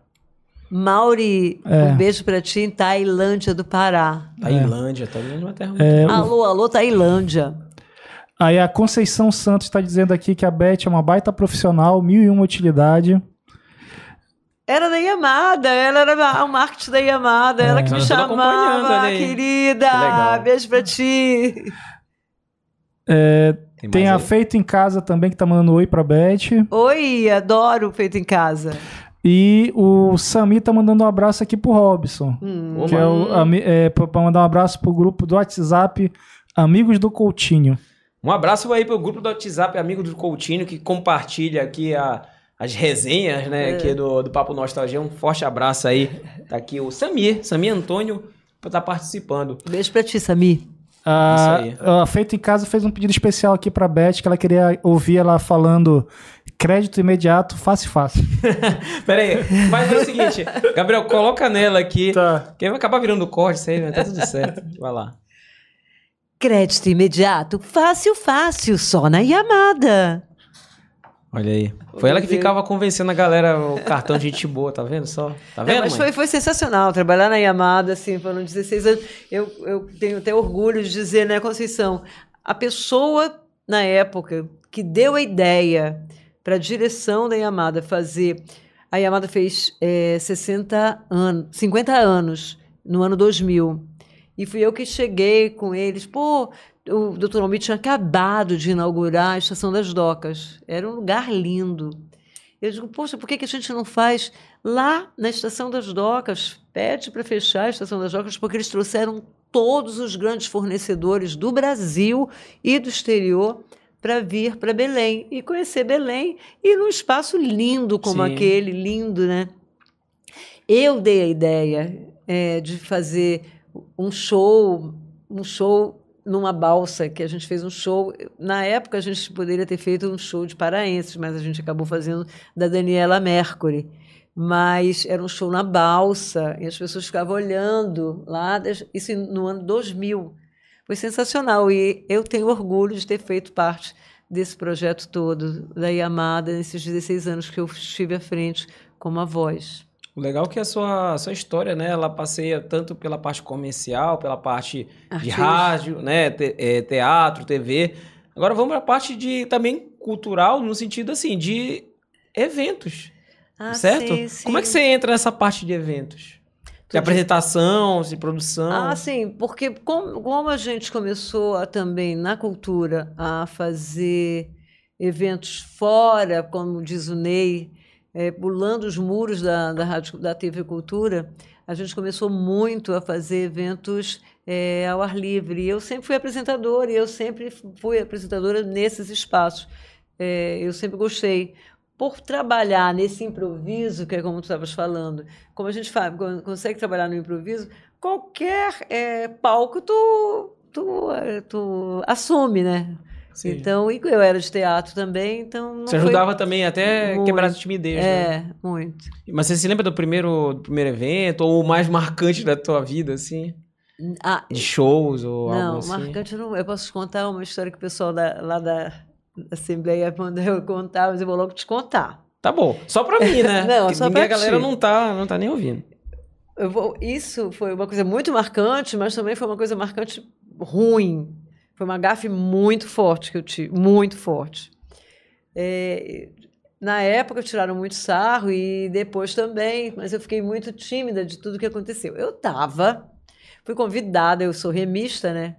Mauri, é. um beijo para ti em Tailândia do Pará. Tailândia, Tailândia é uma terra muito é, Alô, alô, Tailândia. Aí a Conceição Santos está dizendo aqui que a Beth é uma baita profissional, mil e uma utilidade. Era da Yamada, ela era o marketing da Yamada, é. ela que me chamava, querida. Que beijo pra ti. É, tem, tem a Feito em Casa também, que tá mandando oi pra Beth. Oi, adoro o Feito em Casa. E o Sami tá mandando um abraço aqui pro Robson. Hum. Que é, o, é pra mandar um abraço pro grupo do WhatsApp Amigos do Coutinho. Um abraço aí pro grupo do WhatsApp Amigos do Coutinho, que compartilha aqui a, as resenhas, né, é. aqui do, do Papo Nostalgia. Um forte abraço aí. Tá aqui o Samir, Samir Antônio, pra estar tá participando. Beijo pra ti, Samir. Ah, Feito em Casa fez um pedido especial aqui pra Beth, que ela queria ouvir ela falando crédito imediato, fácil, fácil. [laughs] Pera aí, mas é o seguinte, Gabriel, coloca nela aqui, tá. que vai acabar virando corte isso aí, né? Tá tudo certo. Vai lá. Crédito imediato, fácil, fácil, só na Yamada. Olha aí. Foi ela que ficava convencendo a galera o cartão de gente boa, tá vendo só? Tá vendo? Não, mas foi, foi, sensacional. Trabalhar na Yamada, assim, foram 16 anos. Eu, eu tenho até orgulho de dizer, né, Conceição? A pessoa, na época, que deu a ideia para a direção da Yamada fazer. A Yamada fez é, 60 anos, 50 anos no ano 2000. E fui eu que cheguei com eles. Pô, o doutor Almir tinha acabado de inaugurar a Estação das Docas. Era um lugar lindo. Eu digo, poxa, por que, que a gente não faz lá na Estação das Docas? Pede para fechar a Estação das Docas, porque eles trouxeram todos os grandes fornecedores do Brasil e do exterior para vir para Belém e conhecer Belém e num espaço lindo como Sim. aquele, lindo, né? Eu dei a ideia é, de fazer um show, um show numa balsa, que a gente fez um show. Na época a gente poderia ter feito um show de paraenses, mas a gente acabou fazendo da Daniela Mercury. Mas era um show na balsa, e as pessoas ficavam olhando lá, isso no ano 2000. Foi sensacional e eu tenho orgulho de ter feito parte desse projeto todo da Yamada nesses 16 anos que eu estive à frente como a voz. O legal é que a sua, a sua história, né, ela passeia tanto pela parte comercial, pela parte de rádio, né, te, é, teatro, TV. Agora vamos para a parte de também cultural, no sentido assim, de eventos. Ah, certo? Sim, sim. Como é que você entra nessa parte de eventos? De apresentação, de produção. Ah, sim, porque como, como a gente começou a, também na cultura a fazer eventos fora, como diz o Ney, é, pulando os muros da, da, rádio, da TV Cultura, a gente começou muito a fazer eventos é, ao ar livre. E eu sempre fui apresentadora, e eu sempre fui apresentadora nesses espaços. É, eu sempre gostei por trabalhar nesse improviso, que é como tu estavas falando, como a gente faz, consegue trabalhar no improviso, qualquer é, palco tu, tu, tu assume, né? Sim. Então, e eu era de teatro também, então. Você ajudava também até muito, quebrar a timidez, é, né? muito. Mas você se lembra do primeiro, do primeiro evento, ou o mais marcante da tua vida, assim? Ah, de shows ou não, algo assim? Não, marcante não. Eu posso te contar uma história que o pessoal da, lá da Assembleia [laughs] mandou eu contar, mas eu vou logo te contar. Tá bom. Só pra mim, né? [laughs] não, Porque só pra a galera não tá, não tá nem ouvindo. Vou, isso foi uma coisa muito marcante, mas também foi uma coisa marcante ruim. Foi uma gafe muito forte que eu tive, muito forte. É, na época tiraram muito sarro e depois também, mas eu fiquei muito tímida de tudo que aconteceu. Eu estava, fui convidada, eu sou remista, né?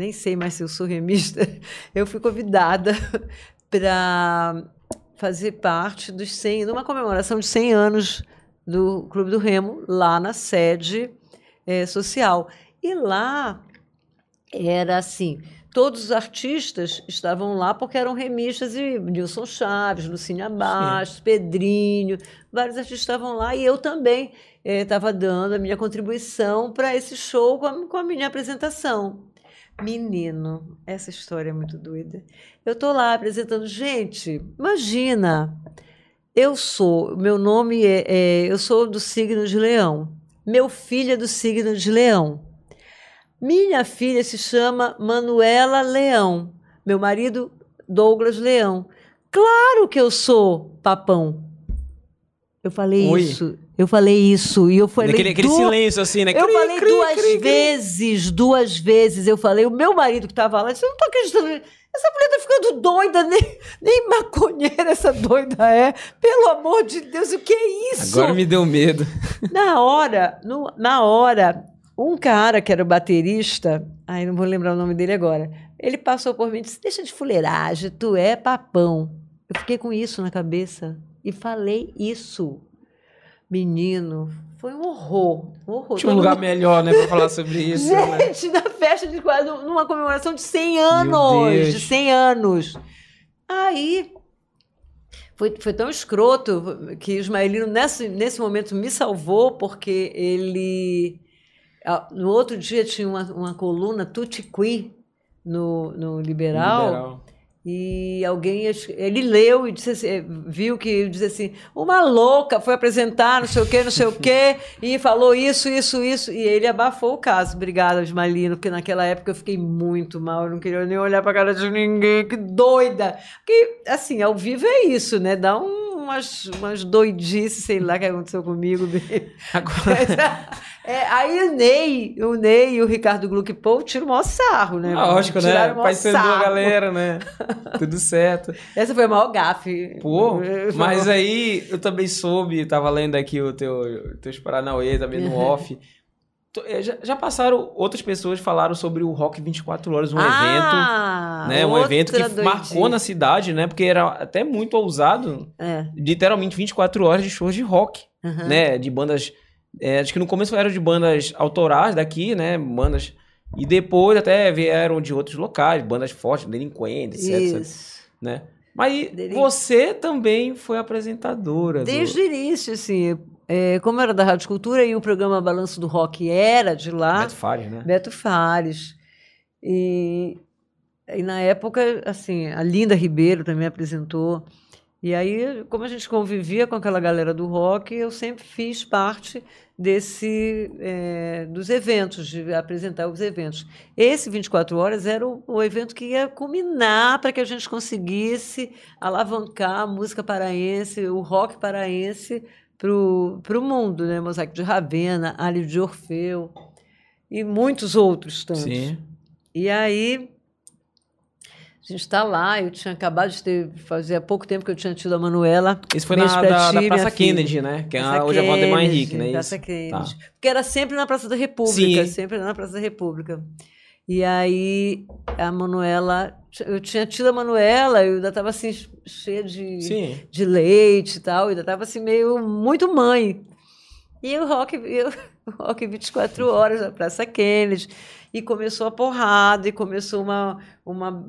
Nem sei mais se eu sou remista. [laughs] Eu fui convidada [laughs] para fazer parte dos 100, de uma comemoração de 100 anos do Clube do Remo, lá na sede é, social. E lá era assim, todos os artistas estavam lá porque eram remistas e Nilson Chaves, Lucínia Bastos, Pedrinho, vários artistas estavam lá e eu também estava eh, dando a minha contribuição para esse show com a, com a, minha apresentação. Menino, essa história é muito doida. Eu estou lá apresentando, gente, imagina, eu sou, meu nome é, é, eu sou do signo de Leão, meu filho é do signo de Leão. Minha filha se chama Manuela Leão. Meu marido, Douglas Leão. Claro que eu sou papão. Eu falei Oi. isso. Eu falei isso. E eu falei. Aquele, aquele silêncio assim, né? Eu cri, falei cri, duas cri, vezes, duas vezes. Eu falei, o meu marido que estava lá disse: Eu não tô acreditando. Essa mulher tá ficando doida, [laughs] nem, nem maconheira essa doida é. Pelo amor de Deus, o que é isso? Agora me deu medo. [laughs] Na hora, no, na hora, um cara que era baterista, ai, não vou lembrar o nome dele agora, ele passou por mim e disse: Deixa de fuleiragem, tu é papão. Eu fiquei com isso na cabeça e falei isso. Menino, foi um horror. Um horror. Tinha um lugar mundo... melhor, né, para falar sobre [laughs] isso. Né? Gente, né? na festa de quase, numa comemoração de 100 anos. De 100 anos. Aí foi, foi tão escroto que o Ismaelino, nesse, nesse momento, me salvou, porque ele ah, no outro dia tinha uma, uma coluna Tutiqui no, no Liberal, Liberal, e alguém ele leu e disse assim, viu que disse assim uma louca foi apresentar não sei o que não sei o que e falou isso isso isso. E ele abafou o caso. Obrigada Osmalino porque naquela época eu fiquei muito mal eu não queria nem olhar para cara de ninguém que doida. Porque assim ao vivo é isso né? Dá um, umas umas doidices sei lá que aconteceu comigo [laughs] Agora... [laughs] É, aí o Ney, o Ney e o Ricardo Gluck Paul tiram o maior sarro, né? Lógico, né? Paisando a galera, né? [laughs] Tudo certo. Essa foi a maior gafe. Pô, mas aí eu também soube, tava lendo aqui o teu, teus Paranauê também no off. É, já, já, passaram, outras pessoas falaram sobre o Rock 24 Horas, um ah, evento, né? Um evento que doidinha. marcou na cidade, né? Porque era até muito ousado. É. Literalmente 24 horas de shows de rock, uhum. né? De bandas é, acho que no começo eram de bandas autorais daqui, né? Bandas. E depois até vieram de outros locais, bandas fortes, delinquentes, etc. Isso. Né? Mas você também foi apresentadora. Desde do... o início, assim. É, como era da Rádio Cultura e o programa Balanço do Rock era de lá. Beto Fares, né? Beto Fares. E, e na época, assim, a Linda Ribeiro também apresentou. E aí, como a gente convivia com aquela galera do rock, eu sempre fiz parte desse é, dos eventos, de apresentar os eventos. Esse 24 Horas era o, o evento que ia culminar para que a gente conseguisse alavancar a música paraense, o rock paraense para o mundo, né? Mosaico de Ravena, Alho de Orfeu e muitos outros tantos. Sim. E aí a gente está lá, eu tinha acabado de ter, fazia pouco tempo que eu tinha tido a Manuela. Isso foi na da, da, Praça Kennedy, filha. né? Que é a, hoje é a Valdemar Henrique, né? Praça isso? Kennedy. Tá. Porque era sempre na Praça da República, Sim. sempre na Praça da República. E aí a Manuela, eu tinha tido a Manuela, eu ainda estava assim, cheia de, de leite e tal, ainda estava assim meio muito mãe. E o rock, [laughs] eu, o rock 24 horas na Praça Kennedy e começou a porrada, e começou uma. uma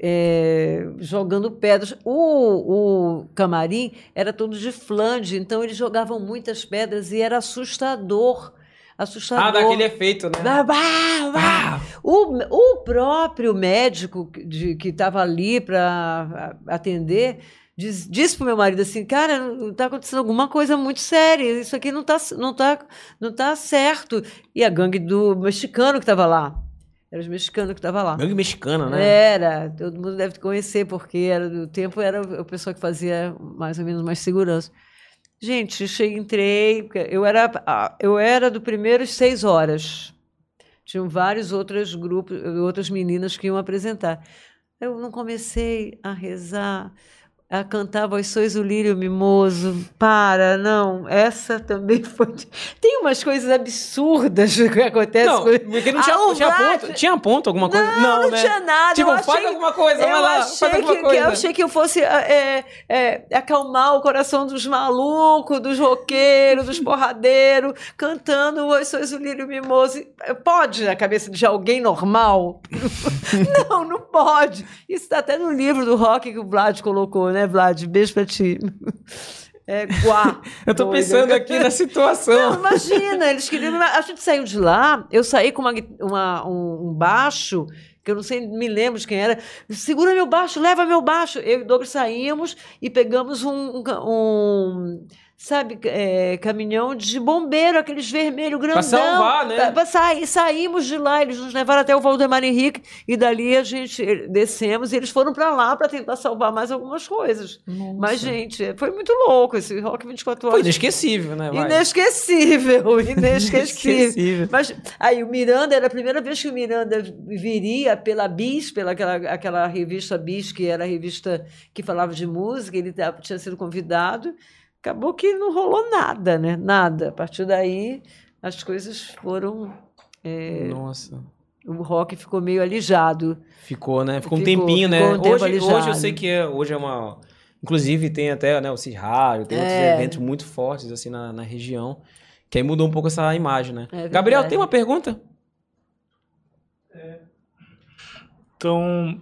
é, jogando pedras. O, o camarim era todo de flange, então eles jogavam muitas pedras e era assustador assustador. Ah, daquele efeito, né? Bah, bah, bah. O, o próprio médico de, que estava ali para atender diz, disse para o meu marido assim, cara, está acontecendo alguma coisa muito séria, isso aqui não está não tá, não tá certo. E a gangue do mexicano que estava lá. Era os mexicanos que estavam lá. Gangue mexicana, né? Era, todo mundo deve conhecer, porque era, o tempo era o pessoal que fazia mais ou menos mais segurança. Gente, cheguei, entrei, eu era, eu era do primeiro seis horas. Tinham vários outros grupos, outras meninas que iam apresentar. Eu não comecei a rezar a cantar Vós sois o lírio mimoso. Para, não. Essa também [laughs] foi. Tem umas coisas absurdas que acontecem. Não, porque não tinha, ah, tinha, ponto, tinha ponto alguma coisa? Não, não, não né? tinha nada. Tipo, faz achei, alguma coisa, eu lá, achei faz que, coisa. Que eu achei que eu fosse é, é, acalmar o coração dos malucos, dos roqueiros, dos [laughs] porradeiros, cantando Vós sois o lírio mimoso. Pode na cabeça de alguém normal? [laughs] não, não pode. Isso está até no livro do rock que o Vlad colocou, né? Né, Vlad? Beijo pra ti. É, guá. [laughs] eu tô pensando aqui na situação. Não, imagina, eles queriam. A gente saiu de lá, eu saí com uma, uma um baixo que eu não sei, me lembro de quem era. Segura meu baixo, leva meu baixo. Eu e o Douglas saímos e pegamos um, um, um sabe, é, caminhão de bombeiro, aqueles vermelho grandão. Pra salvar, né? Pra sair, saímos de lá, eles nos levaram até o Valdemar Henrique e dali a gente descemos e eles foram para lá para tentar salvar mais algumas coisas. Nossa. Mas, gente, foi muito louco esse Rock 24 horas. Foi inesquecível, né? Vai. Inesquecível, [laughs] inesquecível. inesquecível. Mas aí o Miranda, era a primeira vez que o Miranda viria pela Bis, pela aquela, aquela revista Bis, que era a revista que falava de música, ele tinha sido convidado acabou que não rolou nada, né? Nada. A partir daí, as coisas foram. É, Nossa. O rock ficou meio alijado. Ficou, né? Ficou, ficou um tempinho, né? Um hoje, hoje eu sei que é, hoje é uma. Inclusive tem até né, o Cisrádio, tem é. outros eventos muito fortes assim na, na região. Que aí mudou um pouco essa imagem, né? É Gabriel, tem uma pergunta? É. Então,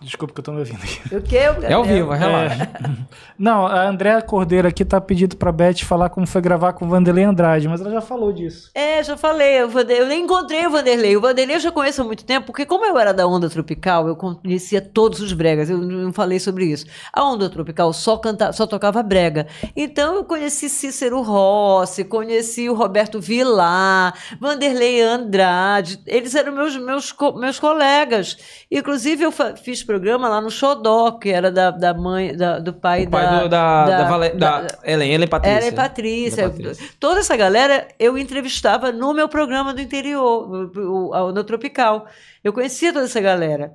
Desculpa que eu tô me ouvindo aqui. O quê? É ao vivo, relaxa. É. Não, a Andréa Cordeiro aqui tá pedindo pra Beth falar como foi gravar com o Vanderlei Andrade, mas ela já falou disso. É, já falei. Eu, eu nem encontrei o Vanderlei. O Vanderlei eu já conheço há muito tempo, porque como eu era da Onda Tropical, eu conhecia todos os bregas. Eu não falei sobre isso. A Onda Tropical só, canta, só tocava brega. Então eu conheci Cícero Rossi, conheci o Roberto Vilar, Vanderlei Andrade. Eles eram meus, meus, meus colegas. Inclusive eu fiz programa lá no Xodó, que era da, da mãe, da, do pai, pai da, do, da, da, da, Vale, da, Ellen, Ellen Patrícia. Ellen Patrícia. Patrícia. Toda essa galera eu entrevistava no meu programa do interior, o, o, no Tropical. Eu conhecia toda essa galera.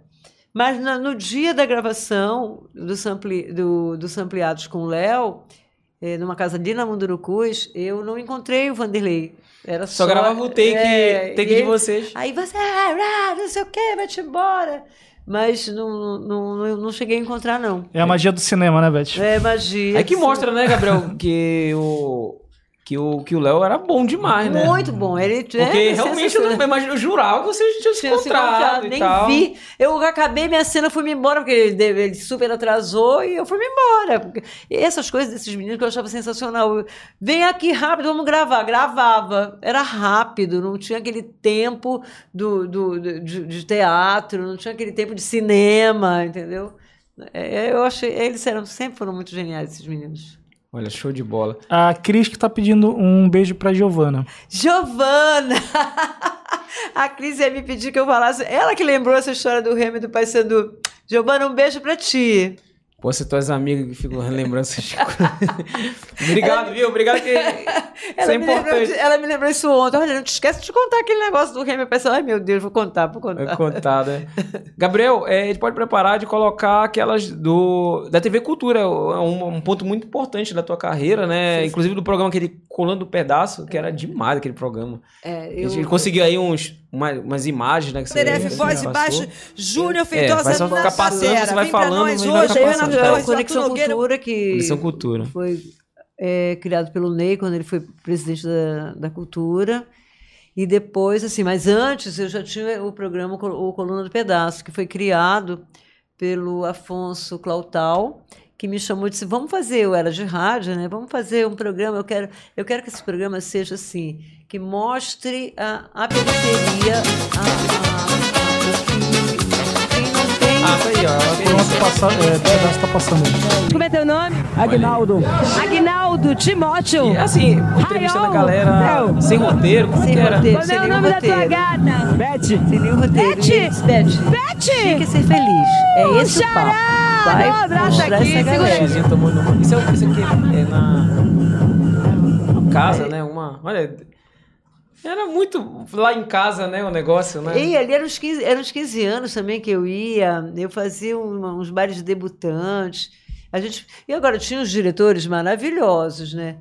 Mas no, no dia da gravação do, sampli, do, dos Ampliados com o Léo, eh, numa casa ali na Mundurucus, eu não encontrei o Vanderlei. Era só, só gravava o take, é, take de vocês. Aí você, ah, não sei o que, vai-te embora mas não, não, não cheguei a encontrar, não. É a magia do cinema, né, Beth? É magia. É que mostra, né, Gabriel, que o, que o que o Léo era bom demais, né? Muito bom. Ele Porque é, realmente eu, não, imagino, eu jurava que vocês tinham se encontrado. nem tal. vi. Eu acabei minha cena, fui me embora, porque ele, ele super atrasou e eu fui me embora. Porque essas coisas desses meninos que eu achava sensacional. Vem aqui rápido, vamos gravar. Gravava. Era rápido, não tinha aquele tempo do, do, do de, de, teatro, não tinha aquele tempo de cinema, entendeu? É, eu achei. Eles eram, sempre foram muito geniais, esses meninos. Olha, show de bola. A Cris que tá pedindo um beijo pra Giovana. Giovana! [laughs] A Cris ia me pedir que eu falasse. Ela que lembrou essa história do Remy do Pai Sandu. Giovana, um beijo pra ti. Pô, você tuas amigas que ficam relembrando essas [laughs] coisas. Obrigado, viu? Obrigado que ela, é me lembrou, ela me lembrou isso ontem. Olha, não te esquece de contar aquele negócio do Remy Pessoal. Ai, meu Deus, vou contar, vou contar. Vou contar, né? Gabriel, é, a gente pode preparar de colocar aquelas do da TV Cultura. É um, um ponto muito importante da tua carreira, né? Sim, Inclusive do programa aquele Colando do Pedaço, que era demais aquele programa. É, eu... Gente conseguiu aí uns, uma, umas imagens, né? Que você, PDF, voz e baixo, Júnior Feitosa, é, vai só ficar passando, você vai falando. Nós hoje, passando, tá? Conexão Cultura, que Conexão Cultura. foi é, criado pelo Ney, quando ele foi presidente da, da Cultura. E depois, assim, mas antes eu já tinha o programa O Coluna do Pedaço, que foi criado pelo Afonso Clautal, que me chamou e disse: Vamos fazer, eu era de rádio, né? Vamos fazer um programa. Eu quero, eu quero que esse programa seja assim, que mostre a, a periferia, a, aí, ó. Pronto, passa, é, pedaço tá passando aí. Como é teu nome? Agnaldo. Agnaldo Timóteo. E assim, entrevistando a galera sem roteiro, como Sem que era? roteiro. Como é o nome da tua roteiro. gata? Beth. Sem nenhum roteiro. Beth! Beth, tinha que ser feliz. É esse o Xará! papo. Vai Dá um abraço mostrar aqui, essa segura galera. Xizinho tomando uma. Isso, é, isso aqui é na. uma casa, né? Uma. Olha. Era muito lá em casa, né? O negócio, né? E ali eram uns, 15, eram uns 15 anos também que eu ia, eu fazia um- uns bares de debutantes. A gente, e agora tinha uns diretores maravilhosos, né?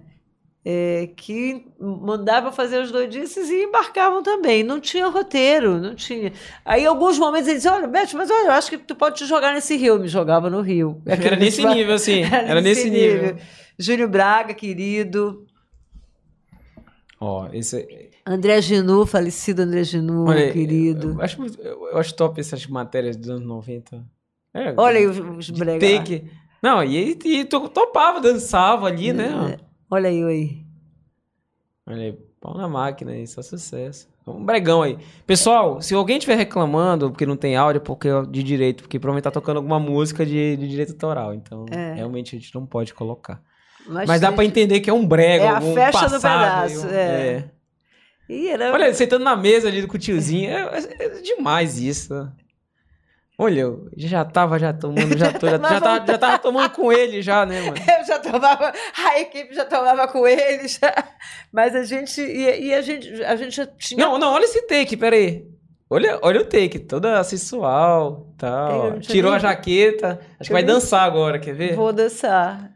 É, que mandavam fazer os doidices e embarcavam também. Não tinha roteiro, não tinha. Aí, em alguns momentos, eles diziam: Olha, Beth, mas olha, eu acho que tu pode te jogar nesse rio. Eu me jogava no rio. Era [laughs] nesse nível, assim. Era nesse nível. Júlio Braga, querido. Ó, esse. André Genu, falecido André Genu, Olha, querido. Eu acho, eu acho top essas matérias dos anos 90. É, Olha aí os, os brega lá. take. Não, e, e to- topava, dançava ali, né? Olha aí, aí. Olha aí, pau na máquina aí, só sucesso. Um bregão aí. Pessoal, se alguém estiver reclamando porque não tem áudio, porque é de direito, porque provavelmente tá tocando alguma música de, de direito autoral. Então, É. realmente a gente não pode colocar. Mas, Mas, dá pra entender que é um brega. É a festa do passado, pedaço, um- é. Ih, era... Olha, sentando na mesa ali com o tiozinho, é, é- é demais isso. Olha, eu já tava já tomando, já, tô, já, [laughs] Mas já, tava, já tava [laughs] tomando com ele já, né, mano? [laughs] Eu já tomava, a equipe já tomava com eles, mas a gente, e, e a gente, a gente já tinha... Não, não, olha esse take, peraí. Olha, olha o take, toda sensual tal. Tirou nem- a jaqueta. Acho que vai nem- dançar agora, quer ver? Vou dançar.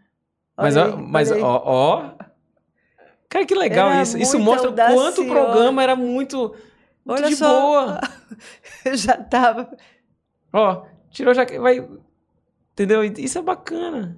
Mas, Olha ó, aí, mas olha aí. ó, ó. Cara, que legal Era isso. Isso mostra o quanto o audacioso. programa era muito, muito Olha de só. boa. [laughs] Eu já tava... Ó, tirou jaqueta, vai... Entendeu? Isso é bacana.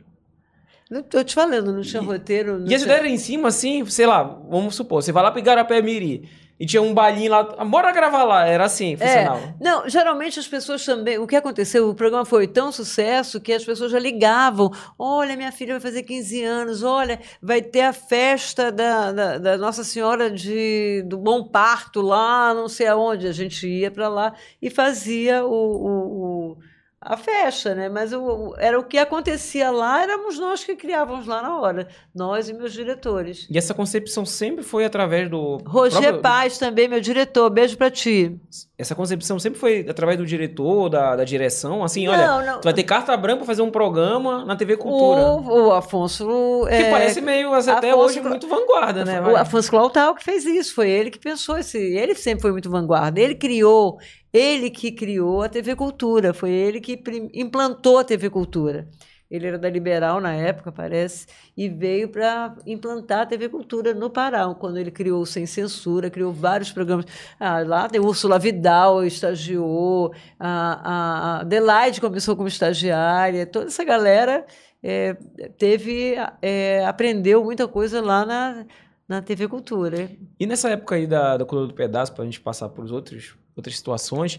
Não tô te falando, não tinha E- roteiro. Não E as ideias em cima, assim, sei lá, vamos supor, você vai lá pro Igarapé Miri e tinha um bailinho lá, ah, bora gravar lá, era assim, funcionava. Não, geralmente as pessoas também. O que aconteceu? O programa foi tão sucesso que as pessoas já ligavam. Olha, minha filha vai fazer 15 anos. Olha, vai ter a festa da, da, da Nossa Senhora de, do Bom Parto lá, não sei aonde. A gente ia para lá e fazia o, o- o- a festa, né? Mas o, o- era o que acontecia lá, éramos nós que criávamos lá na hora. Nós e meus diretores. E essa concepção sempre foi através do. Roger próprio- Paz também, meu diretor. Beijo para ti. Essa concepção sempre foi através do diretor, da, da direção, assim, olha, Não, não. tu vai ter carta branca pra fazer um programa na TV Cultura. O, o Afonso. que é, parece meio, até Afonso- hoje, muito vanguarda, né? O. Afonso Clautal que fez isso, foi ele que pensou esse. Ele sempre foi muito vanguarda. Ele criou, ele que criou a TV Cultura, foi ele que implantou a TV Cultura. Ele era da Liberal na época, parece, e veio para implantar a TV Cultura no Pará, quando ele criou o Sem Censura, criou vários programas. Ah, lá tem Úrsula Vidal, estagiou, a, a a Adelaide começou como estagiária, toda essa galera é, teve, é, aprendeu muita coisa lá na, na TV Cultura. E nessa época aí da, da do Pedaço, pra gente passar por outros, outras situações,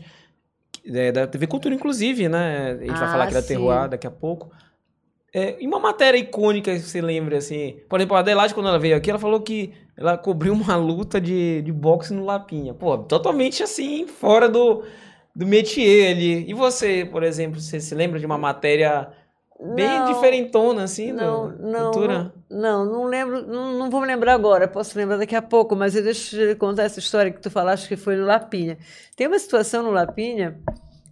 é, da TV Cultura, inclusive, né? A gente vai Ah, falar aqui da. Terroir daqui a pouco. É, e uma matéria icônica que você lembra, assim. Por exemplo, a Adelaide, quando ela veio aqui, ela falou que ela cobriu uma [laughs] luta de, de boxe no Lapinha. Pô, totalmente assim, fora do, do métier ali. E você, por exemplo, você se lembra de uma matéria bem Não, diferentona, assim, Não, da não, cultura? não, não lembro, não, não vou me lembrar agora, posso lembrar daqui a pouco, mas eu deixa eu te contar essa história que tu falaste que foi no Lapinha. Tem uma situação no Lapinha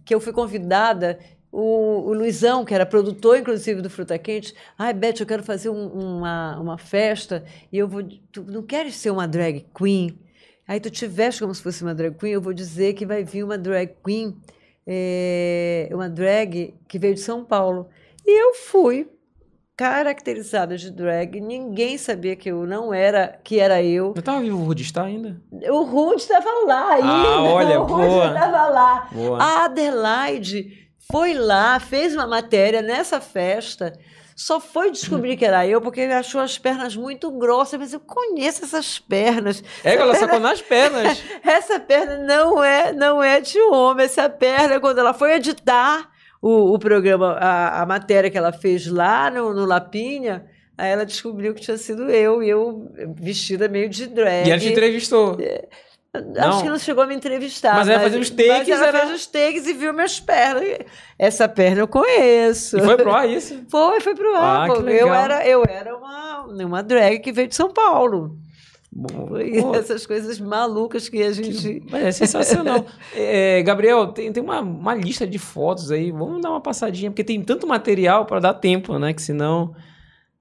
que eu fui convidada, o, o Luizão, que era produtor, inclusive, do Fruta Quente, ai, Beth, eu quero fazer um- uma, uma festa e eu vou. Tu não queres ser uma drag queen? Aí tu te veste como se fosse uma drag queen, eu vou dizer que vai vir uma drag queen, é, uma drag que veio de São Paulo. E eu fui caracterizada de drag, ninguém sabia que eu não era, que era eu. Eu tava vivo o Rudistar ainda? O Rude estava lá ainda. Ah, olha, o Rude estava lá. Boa. A Adelaide foi lá, fez uma matéria nessa festa. Só foi descobrir que era eu porque ele achou as pernas muito grossas. Mas eu conheço essas pernas. É, ela sacou nas pernas. [laughs] Essa perna não é, não é de homem. Essa perna, quando ela foi editar o, o programa, a, a matéria que ela fez lá no, no Lapinha, aí ela descobriu que tinha sido eu, e eu vestida meio de drag. E ela te entrevistou. Acho Não. que não chegou a me entrevistar. Mas ela fazia os takes, ela era- fez os takes e viu minhas pernas. Essa perna eu conheço. E foi pro ar isso? Foi, foi pro ar. Ah, eu era, eu era uma, uma drag que veio de São Paulo. Bom, [laughs] pô, essas coisas malucas que a gente. Mas é sensacional. [laughs] É, Gabriel, tem, tem uma, uma lista de fotos aí. Vamos dar uma passadinha, porque tem tanto material para dar tempo, né? Que senão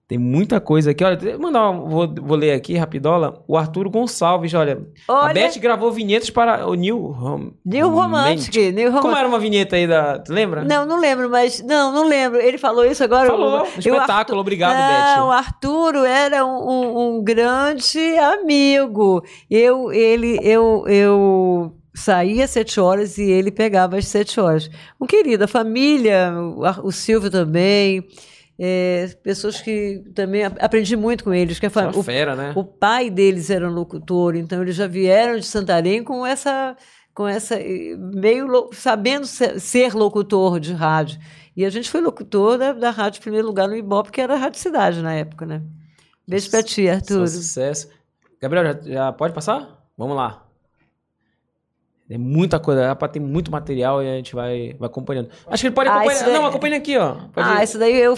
tem muita coisa aqui. Olha, vou mandar vou, vou ler aqui rapidola. O Arturo Gonçalves, olha. A Olha, Beth gravou vinhetas para o New Rom New Romantic. New Como Romantic. era uma vinheta aí da. Tu lembra? Não, não lembro, mas. Não, não lembro. Ele falou isso agora? Falou. No espetáculo. Obrigado, Não, o Beth. Arturo era um, um- um grande amigo. Eu, ele, eu, eu saía às sete horas e ele pegava às sete horas. Um querido, a família, o, o Silvio também. É, pessoas que também ap- aprendi muito com eles. Que Só o, fera, né? o pai deles era um locutor, então eles já vieram de Santarém com essa, com essa meio sabendo ser, locutor de rádio. E a gente foi locutor da, da rádio em primeiro lugar no Ibope, que era a Rádio Cidade na época, né? Beijo pra ti, Arthur. sucesso. Gabriel, já, já pode passar? Vamos lá. Tem muita coisa, dá pra ter muito material e a gente vai, vai acompanhando. Acho que ele pode Ah, acompanhar. isso daí- Não, acompanha aqui, ó. Pode Ah, ir. isso daí eu, eu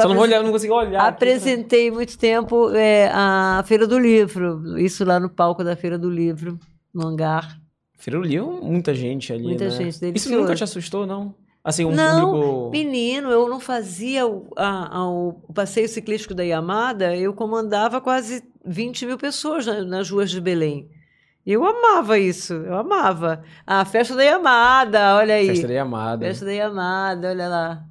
Só não vou olhar, não consigo olhar. aqui, né? apresentei muito tempo eh, a Feira do Livro, isso lá no palco da Feira do Livro, no hangar. Feira do Livro, muita gente ali, Muita né? gente, Isso delicioso. nunca te assustou, não? Assim, um Não, público... Menino, eu não fazia o, a- a- o passeio ciclístico da Yamada, eu comandava quase 20 mil pessoas na- nas ruas de Belém. Eu amava isso, eu amava. A festa da Yamada, olha aí. Festa da Yamada. Festa da Yamada, olha lá.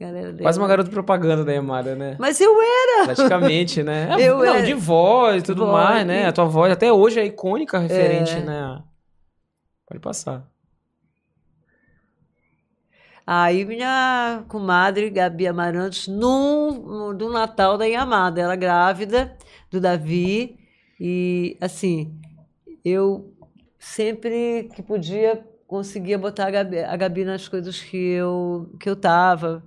Galera Quase uma garota propaganda da Yamada, né? Mas eu era. Praticamente, né? É, [laughs] Eu não, era- de voz e tudo Voz, mais, né? e- A tua voz até hoje é icônica, referente, É. né? Pode passar. Aí minha comadre Gabi Amarantos, num, do Natal da Yamada, ela grávida do Davi, e assim, eu sempre que podia conseguia botar a Gabi, a Gabi nas coisas que eu, que eu tava.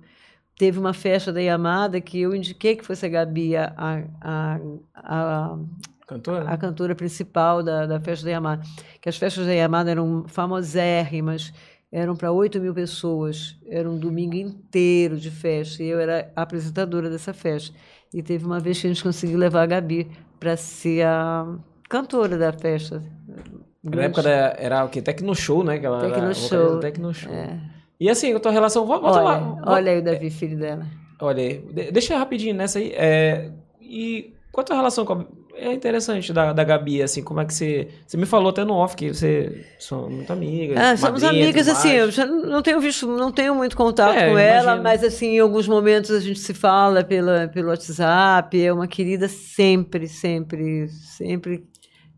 Teve uma festa da Yamada que eu indiquei que fosse a Gabi a, a, a, Cantora? a cantora principal da, da festa da Yamada. Que as festas da Yamada eram famosérrimas, eram para 8 mil pessoas, era um domingo inteiro de festa, e eu era a apresentadora dessa festa. E teve uma vez que a gente conseguiu levar a Gabi para ser a cantora da festa. Na época da, era o quê? Tecno Show, né? Que ela Tecno Show. Tecno Show. É. E assim, a tua relação... Volta lá. Olha, olha aí o Davi, filho dela. Olha aí. De- deixa rapidinho nessa aí. É, e qual a tua relação com a... É interessante da, da Gabi, assim, como é que você... Você me falou até no off que você são muito amigas. Ah, somos madrinha, amigas, assim, eu não tenho visto, não tenho muito contato É, com ela, imagino. mas assim, em alguns momentos a gente se fala pela, pelo WhatsApp, é uma querida sempre, sempre, sempre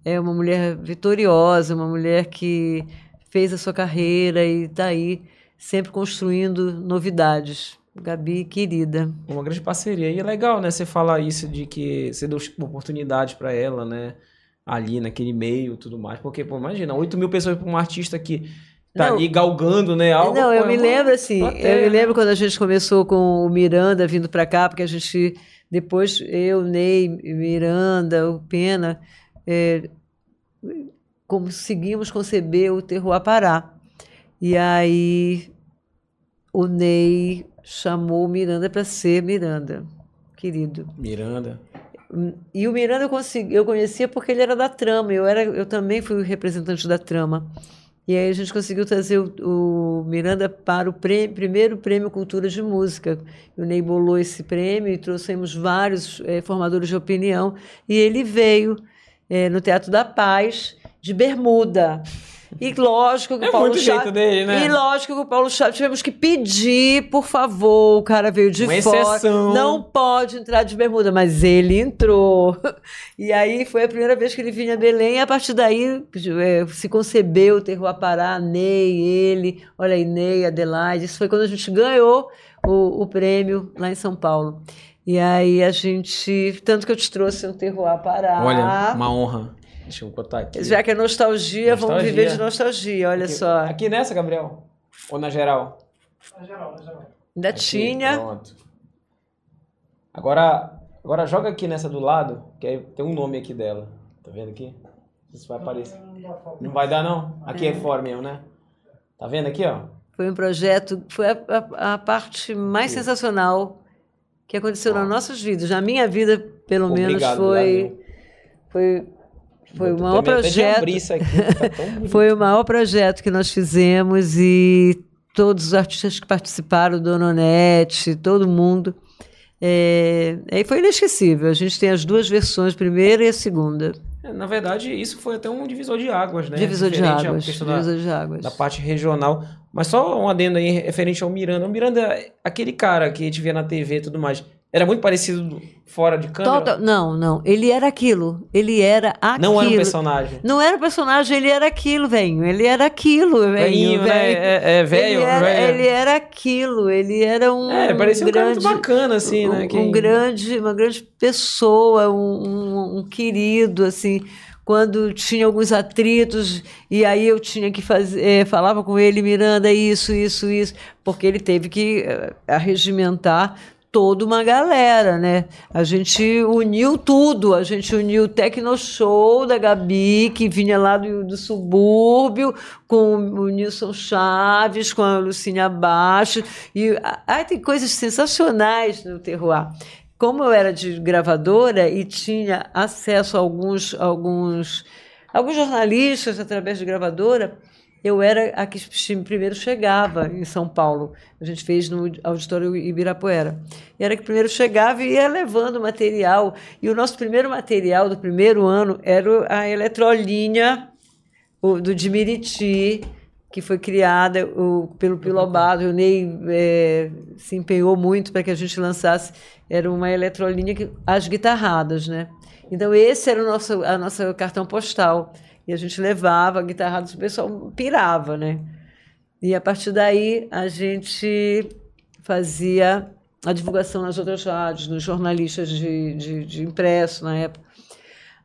é uma mulher vitoriosa, uma mulher que fez a sua carreira e está aí sempre construindo novidades. Gabi, querida. Uma grande parceria. E é legal, né? Você falar isso de que você deu oportunidade pra ela, né? Ali naquele meio e tudo mais. Porque, pô, imagina, 8 mil pessoas pra um artista que tá Não. ali galgando, né? Algo, Não, eu pô, é me uma lembro assim, eu me né? lembro quando a gente começou com o Miranda vindo para cá, porque a gente depois eu, Ney, Miranda, o Pena, é, conseguimos conceber o Terroir Pará. E aí o Ney chamou Miranda para ser Miranda, querido. Miranda. E o Miranda eu, consegui, eu conhecia porque ele era da trama, eu, era, eu também fui representante da trama. E aí a gente conseguiu trazer o, o Miranda para o prê- primeiro prêmio Cultura de Música. O Ney bolou esse prêmio e trouxemos vários eh, formadores de opinião. E ele veio eh, no Teatro da Paz, de bermuda. E lógico que É o Paulo muito Chaves... jeito dele, né? E lógico que o Paulo Chaves tivemos que pedir, por favor, o cara veio de Uma fora. exceção. Não pode entrar de bermuda, mas ele entrou. [laughs] E aí foi a primeira vez que ele vinha a Belém, e a partir daí eh, se concebeu o Terroir Pará, Ney, ele, olha aí, Ney, Adelaide. Isso foi quando a gente ganhou o, o prêmio lá em São Paulo. E aí a gente, tanto que eu te trouxe um Terroir Pará. Olha, uma honra. Deixa eu botar aqui. Já que é nostalgia, vamos Nostalgia. viver de nostalgia, olha aqui, só. Aqui nessa, Gabriel? Ou na geral? Ainda Aqui, tinha. Pronto. Agora, agora joga aqui nessa do lado, que aí tem um nome aqui dela. Tá vendo aqui? Isso vai aparecer. Não vai dar, não? Aqui é fora mesmo, né? Tá vendo aqui, ó? Foi um projeto, foi a, a- a parte mais sensacional que aconteceu nas nossas vidas. Na minha vida, pelo Pô, menos, obrigado, foi, obrigado, foi, foi o maior projeto. isso aqui, tá. [laughs] Foi o maior projeto que nós fizemos e todos os artistas que participaram, Dona Onete, todo mundo. É, e foi inesquecível. A gente tem as duas versões, a primeira e a segunda. É, Na verdade, isso foi até um divisor de águas, né? Divisor de à águas. questão da- Divisor de águas. da parte regional. Mas só um adendo aí referente ao Miranda. O Miranda, é aquele cara que a gente vê na TV e tudo mais, era muito parecido fora de câmera? Total- não, não. Ele era aquilo. Ele era aquilo. Não era um personagem. Não era um personagem, ele era aquilo, velho. Ele era aquilo, velho. Velhinho, né? É, é velho, ele, velho. ele era aquilo, ele era um. É, parecia um cara grande, muito bacana, assim, um, né? um Quem- grande, uma grande pessoa, um, um- um querido, assim. Quando tinha alguns atritos, e aí eu tinha que fazer, eh, falava com ele, Miranda, isso, isso, isso, porque ele teve que eh, arregimentar toda uma galera, né? A gente uniu tudo, a gente uniu o Tecno Show da Gabi, que vinha lá do, do subúrbio, com o Nilson Chaves, com a Lucinha Baixo, e ah, tem coisas sensacionais no Terroir. Como eu era de gravadora e tinha acesso a alguns, alguns, alguns jornalistas através de gravadora, eu era a que primeiro chegava em São Paulo. A gente fez no Auditório Ibirapuera. E era a que primeiro chegava e ia levando material. E o nosso primeiro material do primeiro ano era a eletrolinha do Dimiriti, que foi criada o, pelo Pilobado. O Ney é, se empenhou muito para que a gente lançasse. Era uma eletrolinha, que, as guitarradas, né? Então, esse era o nosso a nossa cartão postal. E a gente levava guitarradas, o pessoal pirava, né? E a partir daí a gente fazia a divulgação nas outras rádios, nos jornalistas de, de, de impresso na época.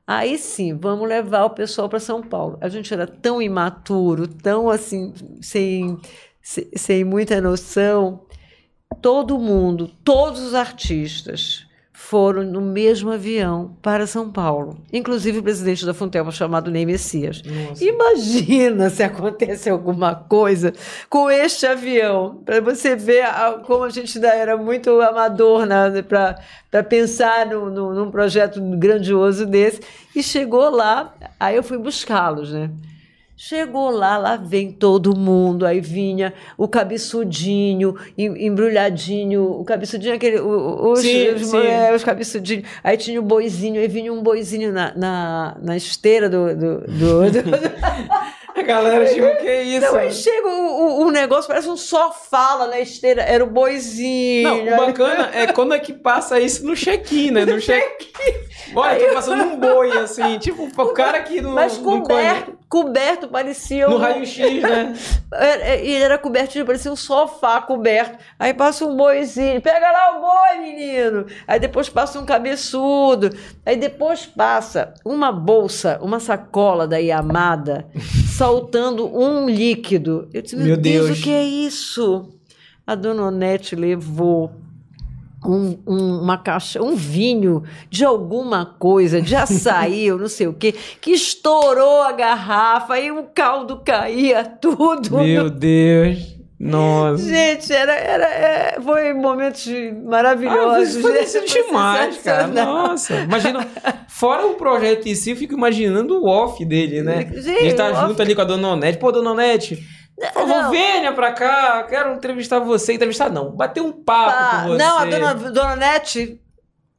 Aí sim, vamos levar o pessoal para São Paulo. A gente era tão imaturo, tão assim, sem, sem, muita noção. Todo mundo, todos os artistas foram no mesmo avião para São Paulo. Inclusive o presidente da Funtelma, chamado Ney Messias. Nossa. Imagina se acontece alguma coisa com este avião. Para você ver a- como a gente ainda era muito amador né, para pensar no, no- num projeto grandioso desse. E chegou lá, aí eu fui buscá-los, né? Chegou lá, lá vem todo mundo, aí vinha o cabeçudinho, em- embrulhadinho, o cabeçudinho, é aquele, o- o- os, Sim, os, sim. é, os cabeçudinhos, aí tinha o boizinho, aí vinha um boizinho na, na, na esteira do- do- do- do, [laughs] galera, tipo, que isso? Então aí chega o, o, o negócio, parece um sofá lá na esteira, era o boizinho. Não, o bacana é quando é que passa isso no check-in, né? [laughs] No check-in. Olha, tô passando um boi, assim, tipo, o cara que não, Mas não conhece. coberto, coberto parecia No um- raio-x, [laughs] né? Era- E era coberto, parecia um sofá coberto. Aí passa um boizinho, pega lá o boi, menino. Aí depois passa um cabeçudo. Aí depois passa uma bolsa, uma sacola da Yamada, saltando um líquido. Eu disse, meu, Meu Deus, Deus. o que é isso? A dona Onete levou um- um- uma caixa, um vinho de alguma coisa, de açaí, ou não sei o quê, que estourou a garrafa e o caldo caía tudo. Meu [laughs] Deus. Nossa. Gente, era, era, é, foi momentos Ah, maravilhosos. foi né? isso Foi demais, cara. Nossa. Imagina, fora o projeto em si, eu fico imaginando o off dele, né? Gente, Ele tá junto off- ali com a dona Onete. Pô, dona Onete, por favor, venha pra cá. Quero entrevistar você. Entrevistar não, bater um papo Ah, com você. não, a dona, dona Nete,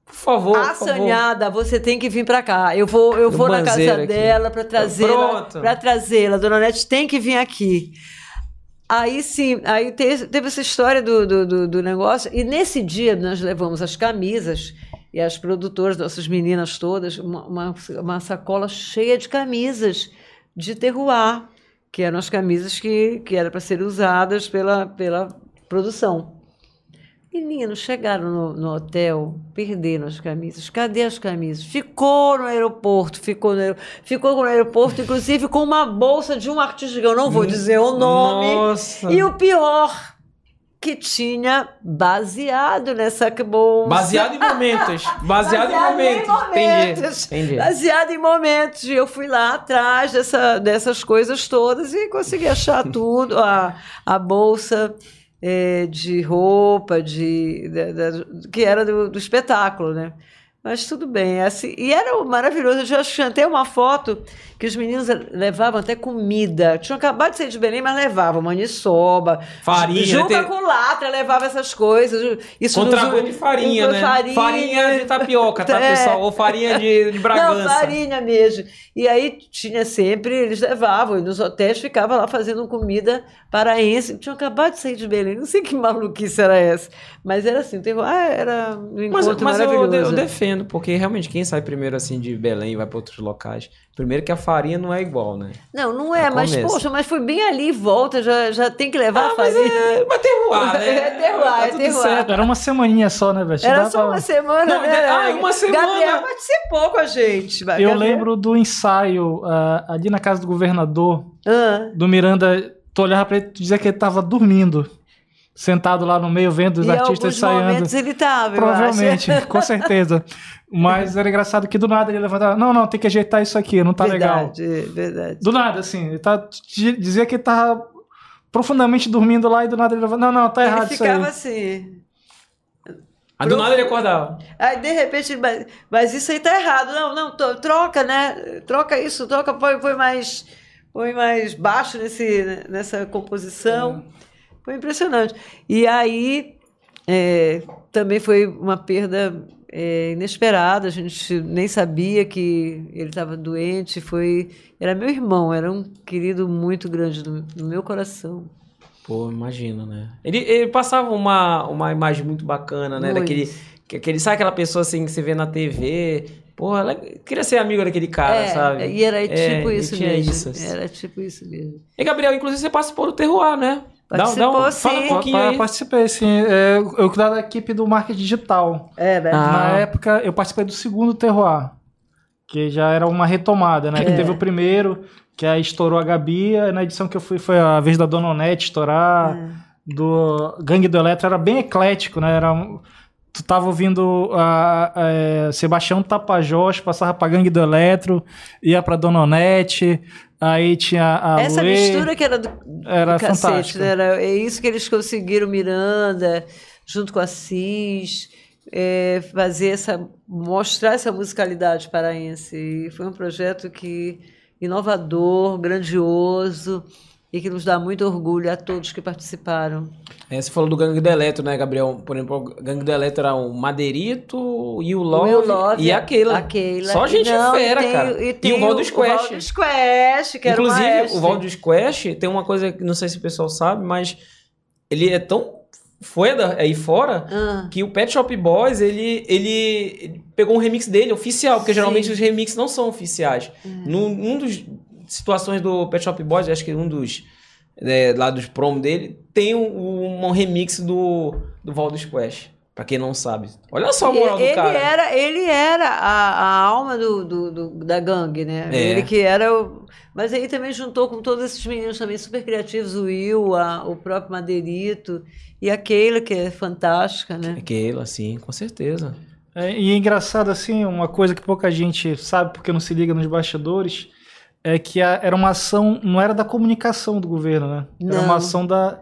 Por favor, por favor. assanhada, você tem que vir pra cá. Eu vou, eu Do vou na casa aqui. dela pra trazê-la. Pronto. Pra trazê-la. Dona Nete tem que vir aqui. Aí sim, aí te- teve essa história do, do, do- negócio, e nesse dia nós levamos as camisas e as produtoras, nossas meninas todas, uma, uma, uma sacola cheia de camisas de terroir, que eram as camisas que, que eram para serem usadas pela, pela produção. Meninos chegaram no, no hotel, perderam as camisas. Cadê as camisas? Ficou no aeroporto, ficou no, aer- ficou no aeroporto, inclusive com uma bolsa de um artista que eu não vou dizer o nome. Nossa. E o pior, que tinha baseado nessa bolsa. Baseado em momentos. Baseado, em momentos. momentos. Entendi. Entendi. Baseado em momentos. E eu fui lá atrás dessa, dessas coisas todas e consegui achar tudo. A, a bolsa é, de roupa, de, que era do, do espetáculo, né? Mas tudo bem. Assim, e era maravilhoso. Eu já chantei uma foto que os meninos levavam até comida. Tinham acabado de sair de Belém, mas levavam maniçoba, farinha. Juba com latra, levava essas coisas. Isso Contrabando de farinha, né? Farinha, farinha de tapioca, tá, [laughs] é. pessoal? Ou farinha de, de [laughs] Bragança. Não, farinha mesmo. E aí tinha sempre, eles levavam, e nos hotéis ficava lá fazendo comida paraense. Tinham acabado de sair de Belém. Não sei que maluquice era essa. Mas era assim, teve, ah, era um encontro mas, mas maravilhoso. Eu, eu defendo, porque realmente quem sai primeiro assim de Belém e vai para outros locais Primeiro que a farinha não é igual, né? Não, não é, mas poxa, mas foi bem ali e volta, já, já tem que levar ah, a farinha. Mas, é, mas terroir, [laughs] né? É terroir, tá é terroir. Era uma semaninha só, né, velho? Era só uma semana, não, né? Ah, uma semana. Gabriel participou com a gente. Eu Gabriel... lembro do ensaio uh, ali na casa do governador, ah. do Miranda, tu olhava pra ele e dizia que ele tava dormindo sentado lá no meio vendo os e artistas ensaiando. ele tava, Provavelmente, [laughs] com certeza. Mas era engraçado que do nada ele levantava, não, não, tem que ajeitar isso aqui, não tá verdade, legal. Verdade. Do nada, assim, ele tá, dizia que ele tava profundamente dormindo lá e do nada ele levantava, não, não, tá errado isso aí. Ele ficava assim... Aí do nada ele acordava. Aí de repente, mas, mas isso aí tá errado. Não, não, troca, né? Troca isso, troca, põe, põe mais, põe mais baixo nesse, nessa composição. É. Foi impressionante. E aí é, também foi uma perda é, inesperada. A gente nem sabia que ele estava doente. Foi, era meu irmão, era um querido muito grande no, no meu coração. Pô, imagina, né? Ele, ele, passava uma, uma imagem muito bacana, né? Muito. Daquele, aquele, sabe aquela pessoa assim que você vê na TV? Porra, ela queria ser amigo daquele cara, é, sabe? E era tipo é, isso mesmo. Isso. Era tipo isso mesmo. E Gabriel, inclusive você participou do Terroir, né? Participou, dá um, sim. Fala um pouquinho aí. Participei, sim. É, eu cuidava da equipe do marketing digital. É, né? Ah. Na época, eu participei do segundo Terroir, que já era uma retomada, né? É. Que teve o primeiro, que aí estourou a Gabi, na edição que eu fui foi a vez da Dona Onete estourar, é. do Gangue do Eletro, era bem eclético, né? Era tu tava ouvindo a, a, a Sebastião Tapajós, passava pra Gangue do Eletro, ia pra Dona Onete, Aí tinha a Essa mistura que era do, era do cacete, né? Era, é isso que eles conseguiram, Miranda, junto com a Cis, é, fazer essa, mostrar essa musicalidade paraense. E foi um projeto que inovador, grandioso e que nos dá muito orgulho a todos que participaram. É, você falou do Gangue do Eletro, né, Gabriel? Por exemplo, o Gangue do Eletro era o Madeirito e o Love, o Love e aquela. aquela. Só gente Não, fera, e tem, cara. E, tem e o Valdo Squash. O Valdo Squash, que Inclusive, era o Valdo Squash tem uma coisa que não sei se o pessoal sabe, mas ele é tão foi aí fora ah. que o Pet Shop Boys ele, ele, pegou um remix dele oficial, porque Sim. geralmente os remixes não são oficiais. Hum. Num, um dos situações do Pet Shop Boys, acho que um dos é, lá dos prom dele, tem um, um remix do, do Valdo Squash. Pra quem não sabe. Olha só a moral ele do cara. Era, ele era a, a alma do, do, do, da gangue, né? É. Ele que era o... Mas aí também juntou com todos esses meninos também super criativos, o Will, a, o próprio Madeirito e a Keila, que é fantástica, né? A Keila, sim, com certeza. É, e é engraçado, assim, uma coisa que pouca gente sabe porque não se liga nos bastidores, é que a, era uma ação, não era da comunicação do governo, né? Não. Era uma ação da.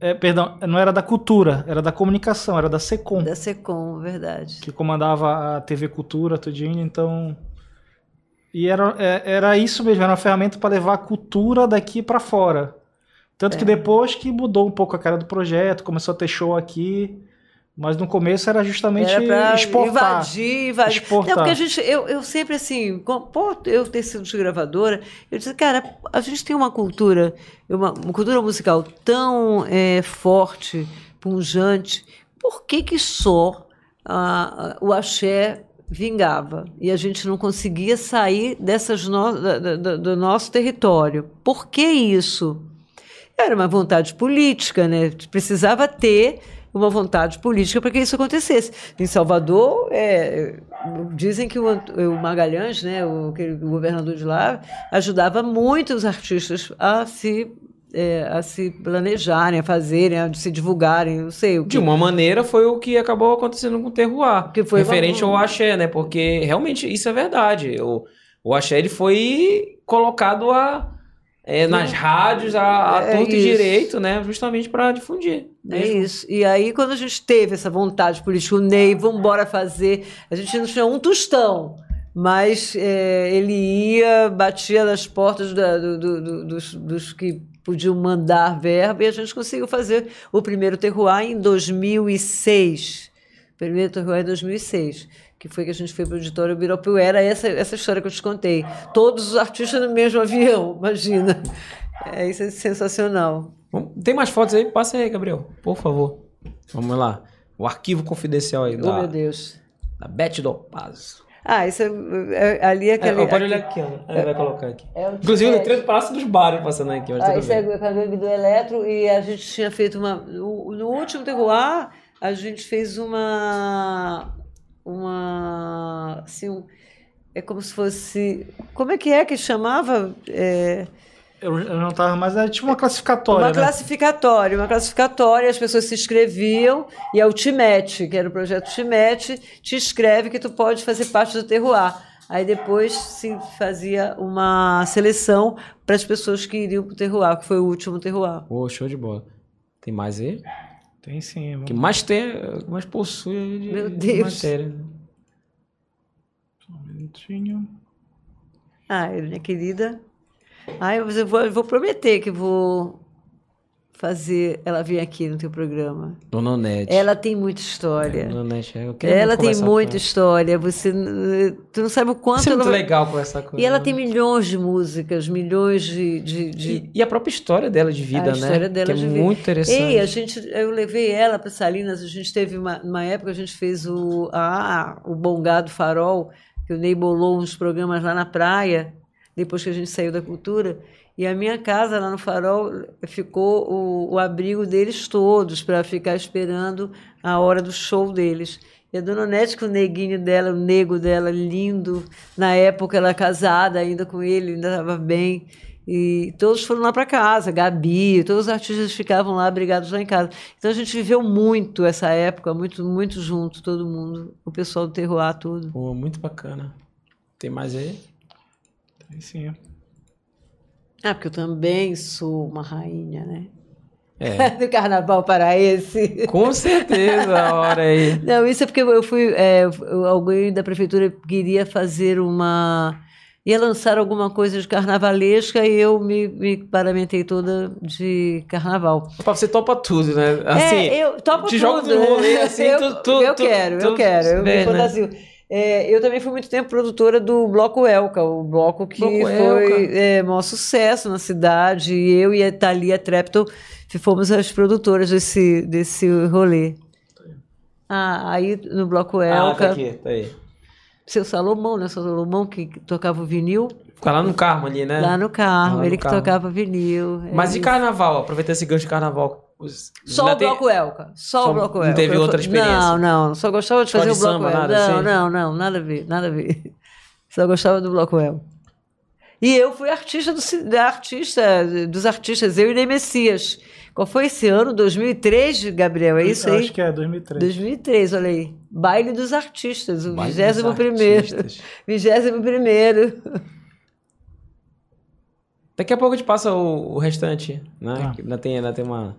É, perdão, não era da cultura, era da comunicação, era da SECOM. Da SECOM, verdade. Que comandava a TV Cultura, tudinho, então. E era, é, era isso mesmo, era uma ferramenta para levar a cultura daqui para fora. Tanto é. que depois que mudou um pouco a cara do projeto, começou a ter show aqui. Mas no começo era justamente era exportar. Invadir, invadir. Exportar. Não, porque a gente, eu, eu sempre assim, por eu ter sido gravadora, eu disse, cara, a gente tem uma cultura, uma, uma cultura musical tão é, forte, punjante, por que que só o axé vingava e a gente não conseguia sair dessas no, do, do nosso território? Por que isso? Era uma vontade política, né? Precisava ter uma vontade política para que isso acontecesse. Em Salvador, é, dizem que o, o Magalhães, né, o, o governador de lá, ajudava muito os artistas a se é, a se planejarem, a fazerem, a se divulgarem, não sei o que. De uma maneira foi o que acabou acontecendo com o Terroir. Que foi referente ao axé, né? Porque realmente isso é verdade. O, o axé ele foi colocado a, é, nas rádios a, a É torto e direito, né? Justamente para difundir. É isso. E aí, quando a gente teve essa vontade política, o Ney, vamos embora fazer, a gente não tinha um tostão, mas é, ele ia, batia nas portas da- do- do- do- dos, dos que podiam mandar verba, e a gente conseguiu fazer o primeiro terroir em 2006. O primeiro terroir em 2006. Que foi que a gente foi para o auditório Birapuera, essa, essa história que eu te contei. Todos os artistas no mesmo avião, [laughs] imagina. É, isso é sensacional. Tem mais fotos aí? Passa aí, Gabriel, por favor. Vamos lá. O arquivo confidencial aí Oh, da, meu Deus. da Beth do Paz. Ah, isso é, é- ali é É, aquele. ó, pode olhar aqui, ó. Ele vai colocar aqui. É o Inclusive o do Palácio dos Bares passando aqui. Ah, isso é a gangue do Eletro e a gente tinha feito uma. No, no último terroir, a gente fez uma. Uma. Assim, um- é como se fosse. Como é que é que chamava? É, Eu, eu não tava mais. Era tipo uma classificatória. uma né? classificatória, uma classificatória, as pessoas se inscreviam e é o Timete, que era o projeto Timete, te escreve que tu pode fazer parte do terroir. Aí depois se fazia uma seleção para as pessoas que iriam para o terroir, que foi o último terroir. Pô, show de bola. Tem mais aí? Tem sim. O que mais tem, o que mais possui de, Meu de Deus. matéria. Só um minutinho. Ah, minha querida. Ah, eu vou, eu vou- prometer que vou fazer ela vir aqui no teu programa. Dona Onete. Ela tem muita história. Dona Onete, eu quero Ela tem muita ela. história. Você, tu não sabe o quanto Isso é ela muito vai- legal conversar com E ela ela. tem milhões de músicas, milhões de. de, de- E, e a própria história dela de vida, A né? história dela que é de vida. muito interessante. Ei, a gente, eu levei ela para Salinas. A gente teve uma, uma época, a gente fez o, ah, o Bongado Farol, que o Ney bolou uns programas lá na praia, depois que a gente saiu da cultura. E a minha casa lá no Farol ficou o, o abrigo deles todos para ficar esperando a hora do show deles. E a dona Nete, com o neguinho dela, o nego dela, lindo. Na época, ela casada ainda com ele, ainda estava bem. E todos foram lá para casa, Gabi, todos os artistas ficavam lá abrigados lá em casa. Então a gente viveu muito essa época, muito, muito junto, todo mundo, o pessoal do Terroir, tudo. Pô, muito bacana. Tem mais aí? Tem sim. Ah, porque eu também sou uma rainha, né? É. [laughs] do carnaval paraense. Com certeza, a hora aí. [laughs] Não, isso é porque eu fui. é, eu- alguém da prefeitura queria fazer uma. ia lançar alguma coisa de carnavalesca e eu me, me paramentei toda de carnaval. Pra você topa tudo, né? Assim, é, eu topo te tudo. joga no rolê, assim, [laughs] eu, tu- tu- eu tu- quero, tu eu quero, eu me né? É, eu também fui muito tempo produtora do Bloco Elca, o bloco que Bloco foi é, maior sucesso na cidade. E eu e a Thalia Trepton fomos as produtoras desse, desse rolê. Ah, aí no Bloco ah, Elca, tá aqui, tá aí. seu Salomão, né? Seu Salomão que tocava o vinil Fica lá no Carmo ali, né? lá no carro, Lá no ele que Carmo. tocava vinil. é Mas e isso. carnaval? Aproveita esse gancho de carnaval. Os- Só o tem- Bloco Elca. Só, Só o Bloco não Elca. teve Eu outra experiência? Não, não. Só gostava de Escola fazer de o Bloco samba, Elca. nada Não, assim? não, não. Nada a ver. Nada a ver. [laughs] Só gostava do Bloco Elca. E eu fui artista, do, artista dos artistas, eu e Ney Messias. Qual foi esse ano? 2003, Gabriel? É isso Eu aí? Acho que é 2003. 2003, olha aí. Baile dos Artistas, o Baile dos 21 primeiro. artistas. [laughs] 21 primeiro. Daqui a pouco a gente passa o, o restante, né? Que Ainda tem, ainda tem uma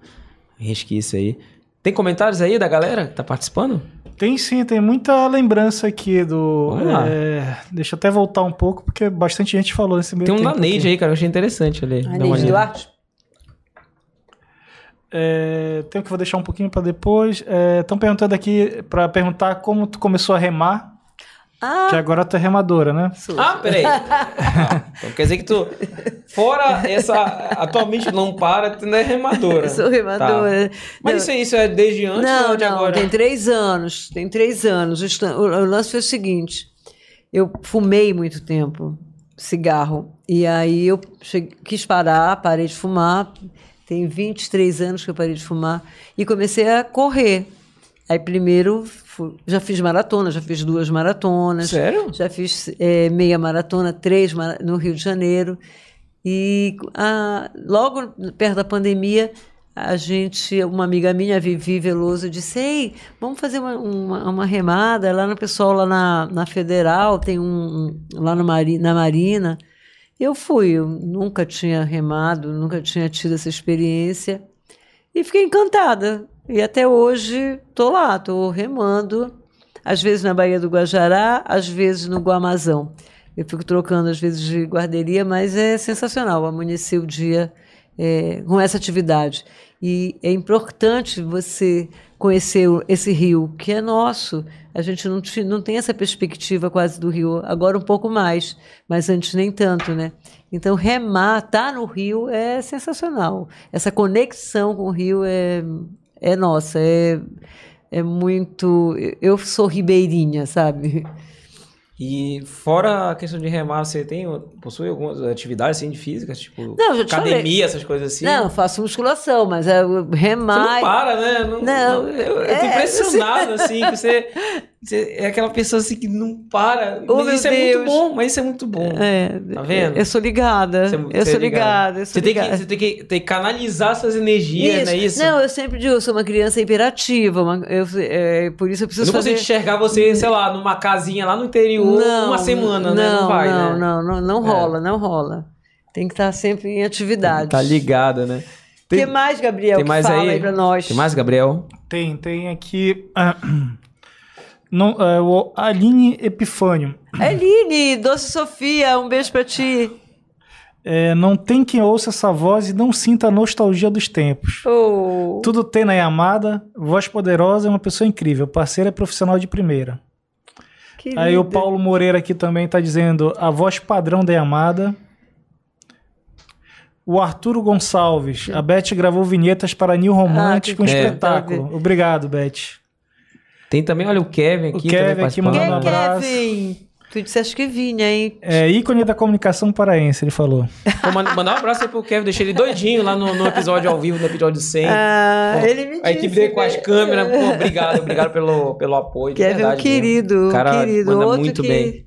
resquício aí. Tem comentários aí da galera que tá participando? Tem sim, tem muita lembrança aqui do. Vamos lá. é, deixa eu até voltar um pouco, porque bastante gente falou nesse meio Tem um da Neide aí, cara, eu achei interessante ali. A Neide. Duarte. É, tem um que eu vou deixar um pouquinho para depois. Estão perguntando aqui para perguntar como tu começou a remar, Ah, que agora tu é remadora, né? Ah, peraí. [laughs] Ah, então quer dizer que tu, fora essa, atualmente não para, tu não é remadora. Eu sou remadora. Tá. Mas Não. isso, isso é desde antes Não, ou de não, agora? tem três anos. Tem três anos. O O, lance foi o seguinte: eu fumei muito tempo cigarro. E aí eu cheguei- quis parar, parei de fumar. Tem 23 anos que eu parei de fumar. E comecei a correr. Aí primeiro já fiz maratona, já fiz duas maratonas. Sério? Já fiz eh, meia maratona, três no Rio de Janeiro. E ah, logo perto da pandemia, a gente, uma amiga minha, a Vivi Veloso, disse: Ei, vamos fazer uma, uma, uma remada lá no pessoal, lá na, na Federal, tem um. lá no Mari, na Marina. Eu fui, eu nunca tinha remado, nunca tinha tido essa experiência. E fiquei encantada. E até hoje estou lá, estou remando. Às vezes na Baía do Guajará, às vezes no Guamazão. Eu fico trocando às vezes de guarderia, mas é sensacional amanhecer o dia é, com essa atividade. E é importante você conhecer esse rio, que é nosso. A gente não, não tem essa perspectiva quase do rio, agora um pouco mais, mas antes nem tanto, né? Então, remar, estar no rio é sensacional. Essa conexão com o rio é, é nossa, é, é muito. Eu sou ribeirinha, sabe? E fora a questão de remar, você tem, possui algumas atividades assim, de físicas, tipo Não, academia, falei. essas coisas assim? Não, eu faço musculação, mas é o Você remar. não para, né? Não, Não, eu, eu é, tô impressionado, assim, que você [laughs] é aquela pessoa assim que não para. Oh, isso é Deus. muito bom, mas isso é muito bom. É, Tá vendo? Eu sou ligada. Você- eu é sou ligado. ligada. eu sou Você tem, que, ligada. você tem que, tem que canalizar suas energias, não é isso? Não, eu sempre digo, eu sou uma criança imperativa. uma- eu, é, por isso eu eu preciso não consigo fazer. enxergar você, sei lá, numa casinha lá no interior, uma semana, né? Não vai, não, né? não, não, não É. rola, não rola. Tem que estar sempre em atividade. Tá ligada, né? O que mais, Gabriel? tem que mais fala aí? aí pra nós. Tem mais, Gabriel? Tem, tem aqui. ah, [clears throat] não, é, o Aline Epifânio. Eline, Doce Sofia, um beijo pra ti. É, não tem quem ouça essa voz e não sinta a nostalgia dos tempos. Oh, Tudo tem na Yamada, voz poderosa é uma pessoa incrível, parceira profissional de primeira. Aí o querida. Paulo Moreira aqui também tá dizendo a voz padrão da Yamada. O Arturo Gonçalves, a Beth gravou vinhetas para New Romântico, Ah, um que- É. espetáculo. Obrigado, Beth. Tem também, olha, o Kevin aqui. O Kevin também aqui mandando um abraço. Kevin? Tu disseste que vinha, hein? É ícone da comunicação paraense, ele falou. Pô, manda- mandar um abraço aí pro Kevin, deixei ele doidinho lá no, no episódio ao vivo, no episódio 100. Ah, Pô, ele me disse. A equipe dele com as câmeras, pô, obrigado, obrigado pelo, pelo apoio. de Kevin é um verdade mesmo. querido, O cara querido. manda Outro muito que... bem.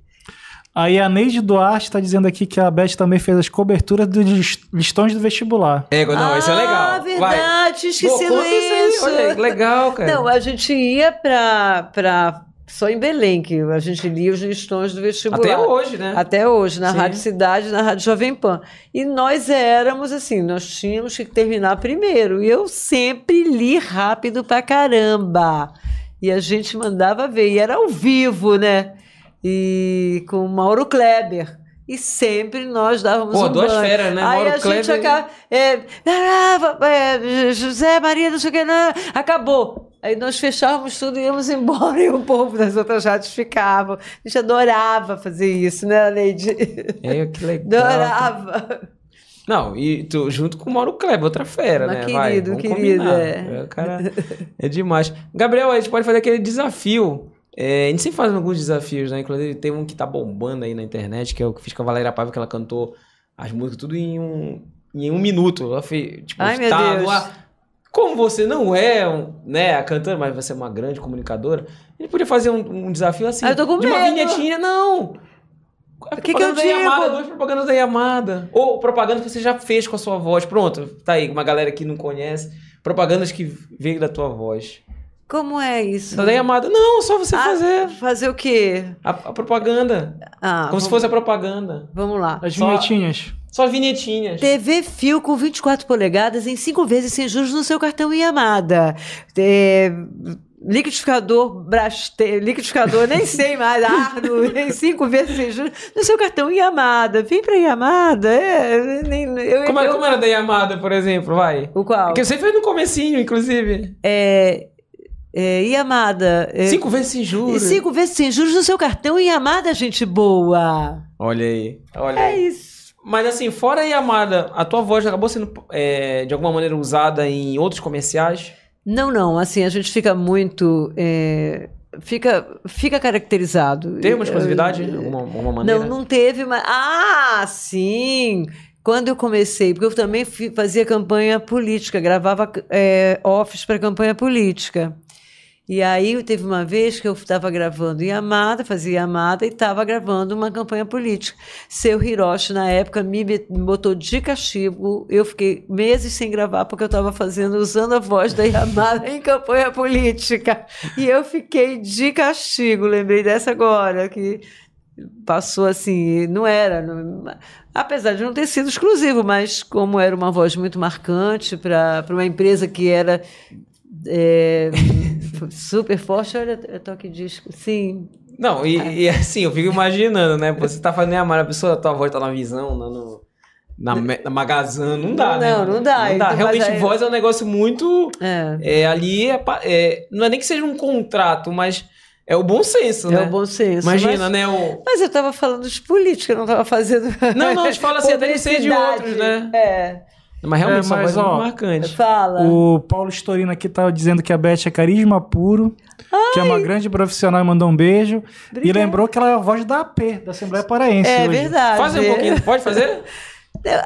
Aí a Neide Duarte tá dizendo aqui que a Beth também fez as coberturas dos lis- listões do vestibular. É, não, isso é legal. Ah, Vai. verdade, Pô, esquecido conta isso aí, olha legal, cara. Não, a gente ia pra, pra. Só em Belém, que a gente lia os listões do vestibular. Até hoje, né? Até hoje, na Sim. Rádio Cidade, na Rádio Jovem Pan. E nós éramos assim, nós tínhamos que terminar primeiro. E eu sempre li rápido pra caramba. E a gente mandava ver. E era ao vivo, né? E com o Mauro Kleber. E sempre nós dávamos Pô, um duas banho. feras, né? Aí Mauro a gente Kleber e- acaba... É, é, José Maria, não sei o que, não, acabou. Aí nós fechávamos tudo e íamos embora [laughs] e o povo das outras rádios ficava. A gente adorava fazer isso, né, Leide? É, que legal. Adorava. Não, e tu, junto com o Mauro Kleber, outra fera, Mas né? Vai, querido, vamos querido, combinar. é. O cara é demais. Gabriel, a gente pode fazer aquele desafio. É, a gente sempre faz alguns desafios, né? Inclusive tem um que tá bombando aí na internet, que é o que fiz com a Valéria Paiva, que ela cantou as músicas tudo em um, em um minuto. Ela fez, tipo, Ai, tá Deus. no ar. Como você não é, um, né, a cantora, mas você é uma grande comunicadora, gente podia fazer um, um desafio assim, Ah, eu tô com de uma medo. vinhetinha, não. A que que eu digo? Yamada, duas propagandas da Yamada. Ou propaganda que você já fez com a sua voz. Pronto, tá aí, uma galera que não conhece. Propagandas que veio da tua voz. Como é isso? Da Yamada. Não, só você Ah, fazer Fazer o quê? a, a propaganda. Ah, como vamos, se fosse a propaganda. Vamos lá. As Só- vinhetinhas. Só as vinhetinhas. TV Fio com 24 polegadas em 5 vezes sem juros no seu cartão Iamada. É, liquidificador Braste, liquidificador, nem [laughs] sei mais, Arno, em 5 vezes sem juros no seu cartão Iamada. Vem pra Iamada. É, nem, eu, Como, eu- era- como era da Yamada, por exemplo? Vai. O qual? Que você fez no comecinho, inclusive. É, é, Iamada. É, Cinco vezes sem juros. cinco vezes sem juros no seu cartão Iamada, gente boa. Olha aí. Olha É aí. isso. Mas assim, fora Yamada, a tua voz acabou sendo, é, de alguma maneira, usada em outros comerciais? Não, não. Assim, a gente fica muito. é, fica, fica caracterizado. Teve uma exclusividade? de alguma, alguma maneira? Não, não teve, mas. Ah, sim! Quando eu comecei, porque eu também fazia campanha política, gravava é, offs para campanha política. E aí teve uma vez que eu estava gravando Yamada, fazia Yamada e estava gravando uma campanha política. Seu Hiroshi, na época, me botou de castigo. Eu fiquei meses sem gravar porque eu estava fazendo, usando a voz da Yamada em campanha política. E eu fiquei de castigo, lembrei dessa agora, que passou assim, não era. não- apesar de não ter sido exclusivo, mas como era uma voz muito marcante para uma empresa que era é, [laughs] super forte, olha, eu toque disco, sim. Não, e, e assim, eu fico imaginando, né? Você tá fazendo a a pessoa, a tua voz tá na visão, na, no- na, na magazã, não dá, né? Não, não dá. Não dá. Então, Realmente, aí- voz é um negócio muito. É, É, ali é, é- não é nem que seja um contrato, mas é o bom senso, é né? o bom senso. Imagina, mas, né? O... mas eu estava falando de política, eu não estava fazendo. Não, não, a gente fala assim, até de ser de outros, né? É. Mas realmente, É, sua mas, voz é muito ó, marcante. Fala. O Paulo Storino aqui tá dizendo que a Beth é carisma puro, que é uma grande profissional e mandou um beijo. E Obrigada. lembrou que ela é a voz da AP, da Assembleia Paraense. É hoje. verdade. Faz um pouquinho, pode fazer? [laughs]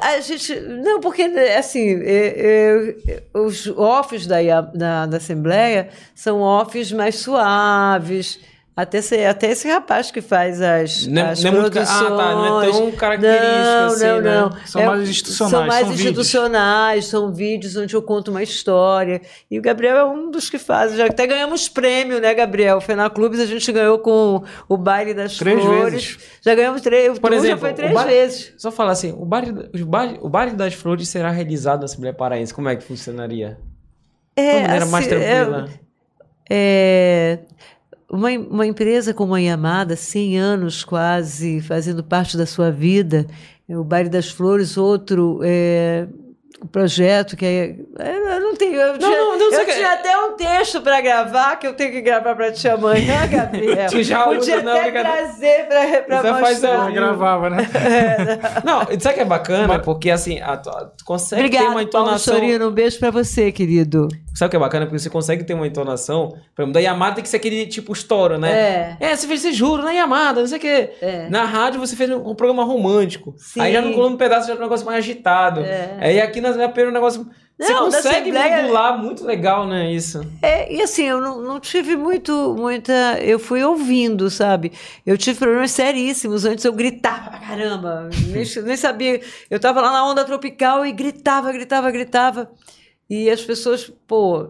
A gente. Não, porque, assim, é, é, os offs da, da, da Assembleia são offs mais suaves. Até esse, até esse rapaz que faz as, Não é- as não é muito produções. ah, tá, não é tão característico não, assim, não, né? não. São mais institucionais, São mais são vídeos. institucionais, são vídeos onde eu conto uma história. E o Gabriel é um dos que faz. Já até ganhamos prêmio, né, Gabriel? Foi na Clubes, a gente ganhou com o Baile das Três Flores. vezes. Já ganhamos três. Por exemplo, já foi o três ba- vezes. Só falar assim, o baile, os baile- o baile das flores será realizado na Assembleia Paraense. Como é que funcionaria? De uma maneira mais assim, é- tranquila. É, uma, uma empresa como a Yamada, 100 anos quase, fazendo parte da sua vida, é o Baile das Flores, outro é, projeto que é. é, Eu não tenho. Eu, tinha, não, não, eu você quer- tinha até um texto para gravar, que eu tenho que gravar para ti amanhã, Gabriel. Já [laughs] Podia usa, não, até brincadeira. trazer para Você faz mostrar. Ela gravava, né? [laughs] [laughs] Não, sabe que é bacana? Porque assim, a, tu, tu consegue ter uma Obrigada, Paulo entonação. Sorino. Um beijo para você, querido. Sabe o que é bacana? Porque você consegue ter uma entonação. Por exemplo, da Yamada tem que ser aquele tipo estouro, né? É. É, você fez esse juro na Yamada, não sei o quê. É. Na rádio você fez um, um programa romântico. Sim. Aí já no um pedaço já é um negócio mais agitado. É. Aí aqui na Assembleia é um negócio. você Não, da consegue Assembleia- modular muito legal, né? Isso. É, e assim, eu não, não tive muito, muita. Eu fui ouvindo, sabe? Eu tive problemas seríssimos. Antes eu gritava pra caramba. Nem, [laughs] nem sabia. Eu tava lá na onda tropical e gritava, gritava, gritava. E as pessoas, pô,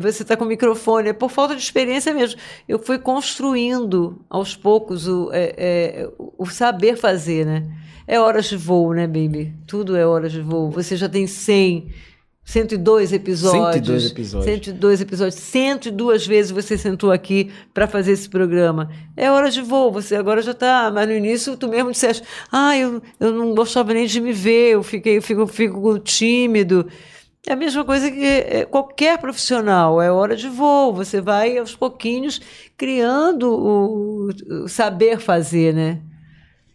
você tá com o microfone, é por falta de experiência mesmo. Eu fui construindo aos poucos o, é, é, o saber fazer, né? É horas de voo, né, baby? Tudo é horas de voo. Você já tem 100, 102 episódios. 102 episódios. 102 episódios. 102 vezes você sentou aqui para fazer esse programa. É hora de voo. Você agora já está. Mas no início tu mesmo disseste: Ah, eu, eu não gostava nem de me ver, eu fiquei, eu fico, fico tímido. É a mesma coisa que é, qualquer profissional, é hora de voo. Você vai aos pouquinhos criando o, o saber fazer, né?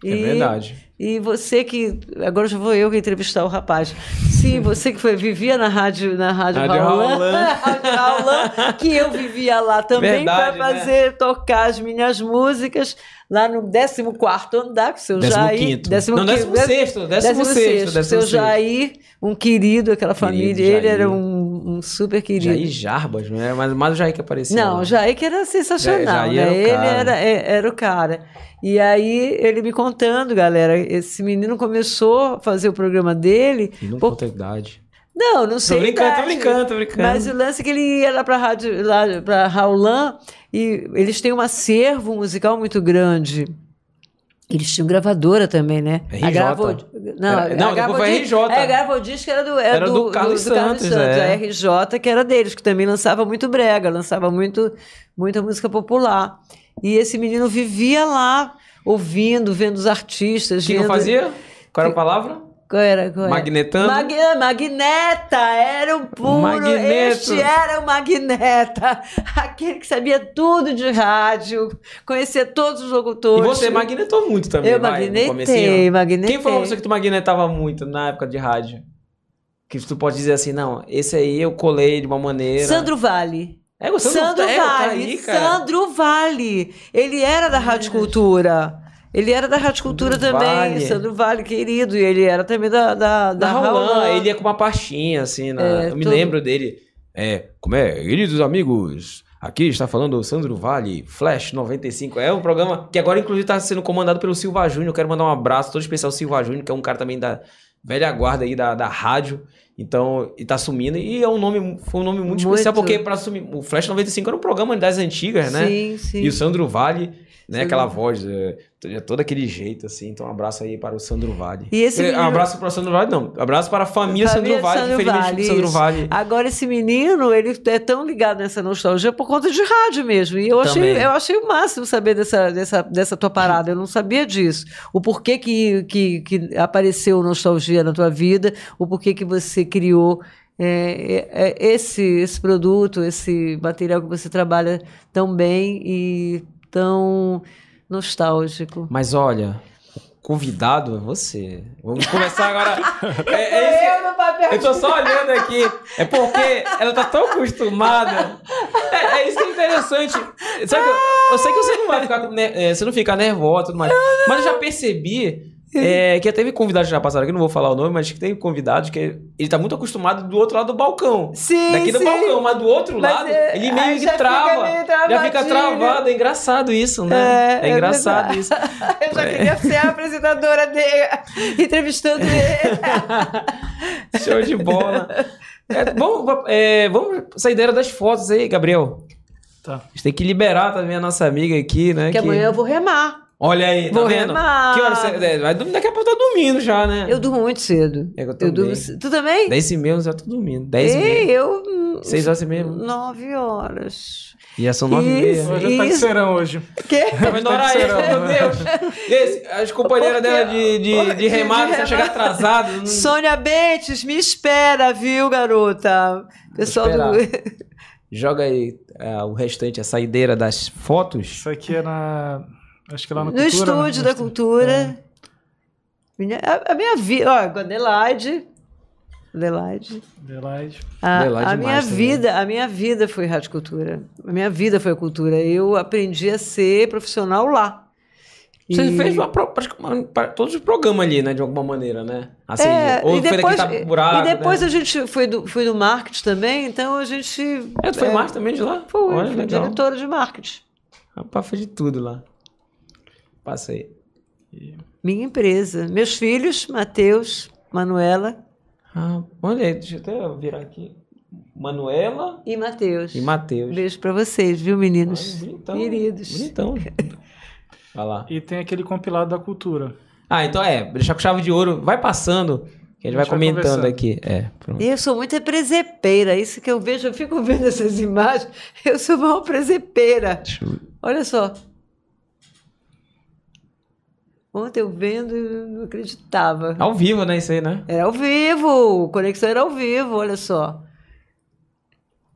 É verdade. E você que. Agora já vou eu que entrevistar o rapaz. Sim, você que foi, vivia na rádio, na rádio, Rádio Raulã, Raulã. na [laughs] rádio Raulã, que eu vivia lá também para né? fazer, tocar as minhas músicas lá no 14 andar, com o seu Décimo Jair. quinto. décimo Não, décimo quinto, sexto, décimo sexto, décimo Seu sexto. Jair, um querido, aquela família. Querido Ele era Jair. Um, um super querido. Jair Jarbas, não é? Mas mais o Jair que apareceu. Não, né? o Jair que era sensacional, Jair né? era o ele era, é- era o cara. E aí ele me contando, galera, esse menino começou a fazer o programa dele. E não por- conta a idade. Não, não sei. a brincando, tô brincando, tô brincando. Mas o lance é que ele ia lá para rádio, lá para Raulan e eles têm um acervo musical muito grande. Eles tinham gravadora também, né? RJ. A Gravo... Não, Era- não, a depois foi RJ. É, a Gravodisc era do, era Era do Carlos Santos, é. A RJ, que era deles, que também lançava muito brega, lançava muito, muita música popular. E esse menino vivia lá, ouvindo, vendo os artistas. O que vendo- fazia? Qual era a palavra? Qual era? Qual era? Magnetando? Mag- Magneta, era um puro. Magneto. Este era o Magneta. [laughs] Aquele que sabia tudo de rádio, conhecia todos os E locutores. você magnetou muito também, Eu vai, magnetei, magnetei. Quem foi pessoa que tu magnetava muito na época de rádio? Que tu pode dizer assim, não, esse aí eu colei de uma maneira... Sandro Vale. É, o Sandro, Sandro é, tá Vale. aí. Sandro Vale. Ele era da Rádio Cultura. Ele era da Rádio Cultura também. Vale. Sandro Vale, querido. E ele era também da, da, Da da Raulã. ele ia com uma pastinha, assim, na... É, eu me todo- lembro dele. É, como é? Queridos amigos, Aqui está falando o Sandro Vale, Flash 95. É um programa que agora, inclusive, está sendo comandado pelo Silva Júnior. Quero mandar um abraço todo especial ao Silva Júnior, que é um cara também da velha guarda aí da, da rádio. Então, e tá sumindo. E é um nome, foi um nome muito, Muito. especial, porque para assumir. O Flash 95 era um programa das antigas, né? Sim, sim. E o Sandro Vale, né? Aquela voz, é, é todo aquele jeito, assim. Então, um abraço aí para o Sandro Vale. E esse menino- Um abraço para o Sandro Vale, não. Abraço para a família, Família Sandro Vale. Sandro Infelizmente, Vale, Sandro. Vale. Agora, esse menino, ele é tão ligado nessa nostalgia por conta de rádio mesmo. E eu achei, eu achei o máximo saber dessa, dessa, dessa tua parada. Eu não sabia disso. O porquê que, que, que apareceu nostalgia na tua vida, o porquê que você criou é, é, é, esse, esse produto, esse material que você trabalha tão bem e tão nostálgico. Mas olha, convidado é você. Vamos começar agora. [laughs] É, é que- no papel Eu tô só olhando aqui. É porque ela tá tão acostumada. É, é isso que é interessante. Sabe eu, eu sei que você não vai ficar. ne- é, você não fica nervosa tudo mais. Mas eu já percebi. É, que teve convidados que já passaram aqui, não vou falar o nome, mas que tem convidados que ele tá muito acostumado do outro lado do balcão. Sim, Daqui do sim. balcão, mas do outro Mas lado, é- ele meio que fica trava. meio já fica travadinho. travado. É engraçado isso, né? É, É, é engraçado isso. [laughs] Eu já queria ser a apresentadora dele, entrevistando ele. [laughs] Show de bola. É, vamos, é, vamos saideira das fotos aí, Gabriel. Tá. A gente tem que liberar também a nossa amiga aqui, né? Que amanhã eu vou remar. Olha aí, tá Vou vendo? remar. Que hora você... é, vai dormir- Daqui a pouco tá dormindo já, né? Eu durmo muito cedo. É que eu Eu durmo ce- Tu também? 10 e meia eu já tô dormindo. 10 e Ei, meia. eu. hum, 6 horas e meia. Nove horas. E já são 9 e Isso. meia. Hoje tá de Isso. serão hoje. [laughs] Hora Tá de extra, serão, meu né? Deus. Esse, as companheiras dela de, de, de remada, você remada. chegar atrasado. não- Sônia Bentes, me espera, viu, garota? Pessoal do. [laughs] Joga aí é, o restante, a saideira das fotos. Isso aqui é na. Acho que lá no No Cultura, estúdio né? da cultura. Minha- A, a minha vida. Ó, com a Adelaide. Adelaide. Adelaide. A, Adelaide a minha também. vida, a minha vida foi rádio cultura. A minha vida foi cultura. Eu aprendi a ser profissional lá. Você E- fez uma, para todos os programas ali, né? De alguma maneira, né? Assim, É, ou e foi depois, daqui tá buraco, e depois né? a gente foi do, foi do marketing também, então a gente. É, tu foi é, mais também de lá? Foi, Olha, fui legal. diretora de marketing. Rapaz, foi de tudo lá. Passei. Minha empresa. Meus filhos, Matheus, Manuela Ah, olha aí, deixa eu até virar aqui. Manuela e Matheus. e Matheus. Beijo pra vocês, viu, meninos? Bonitão. Queridos. Bonitão. [laughs] Vai lá. E tem aquele compilado da cultura. Ah, então é, deixar com chave de ouro. Vai passando, que a gente vai A gente vai comentando aqui. É, pronto. E eu sou muito presepeira, isso que eu vejo, eu fico vendo essas imagens, eu sou uma presepeira. Olha só. Ontem eu vendo, eu não acreditava. Ao vivo, né? Isso aí, né? Era ao vivo, Conexão era ao vivo, olha só.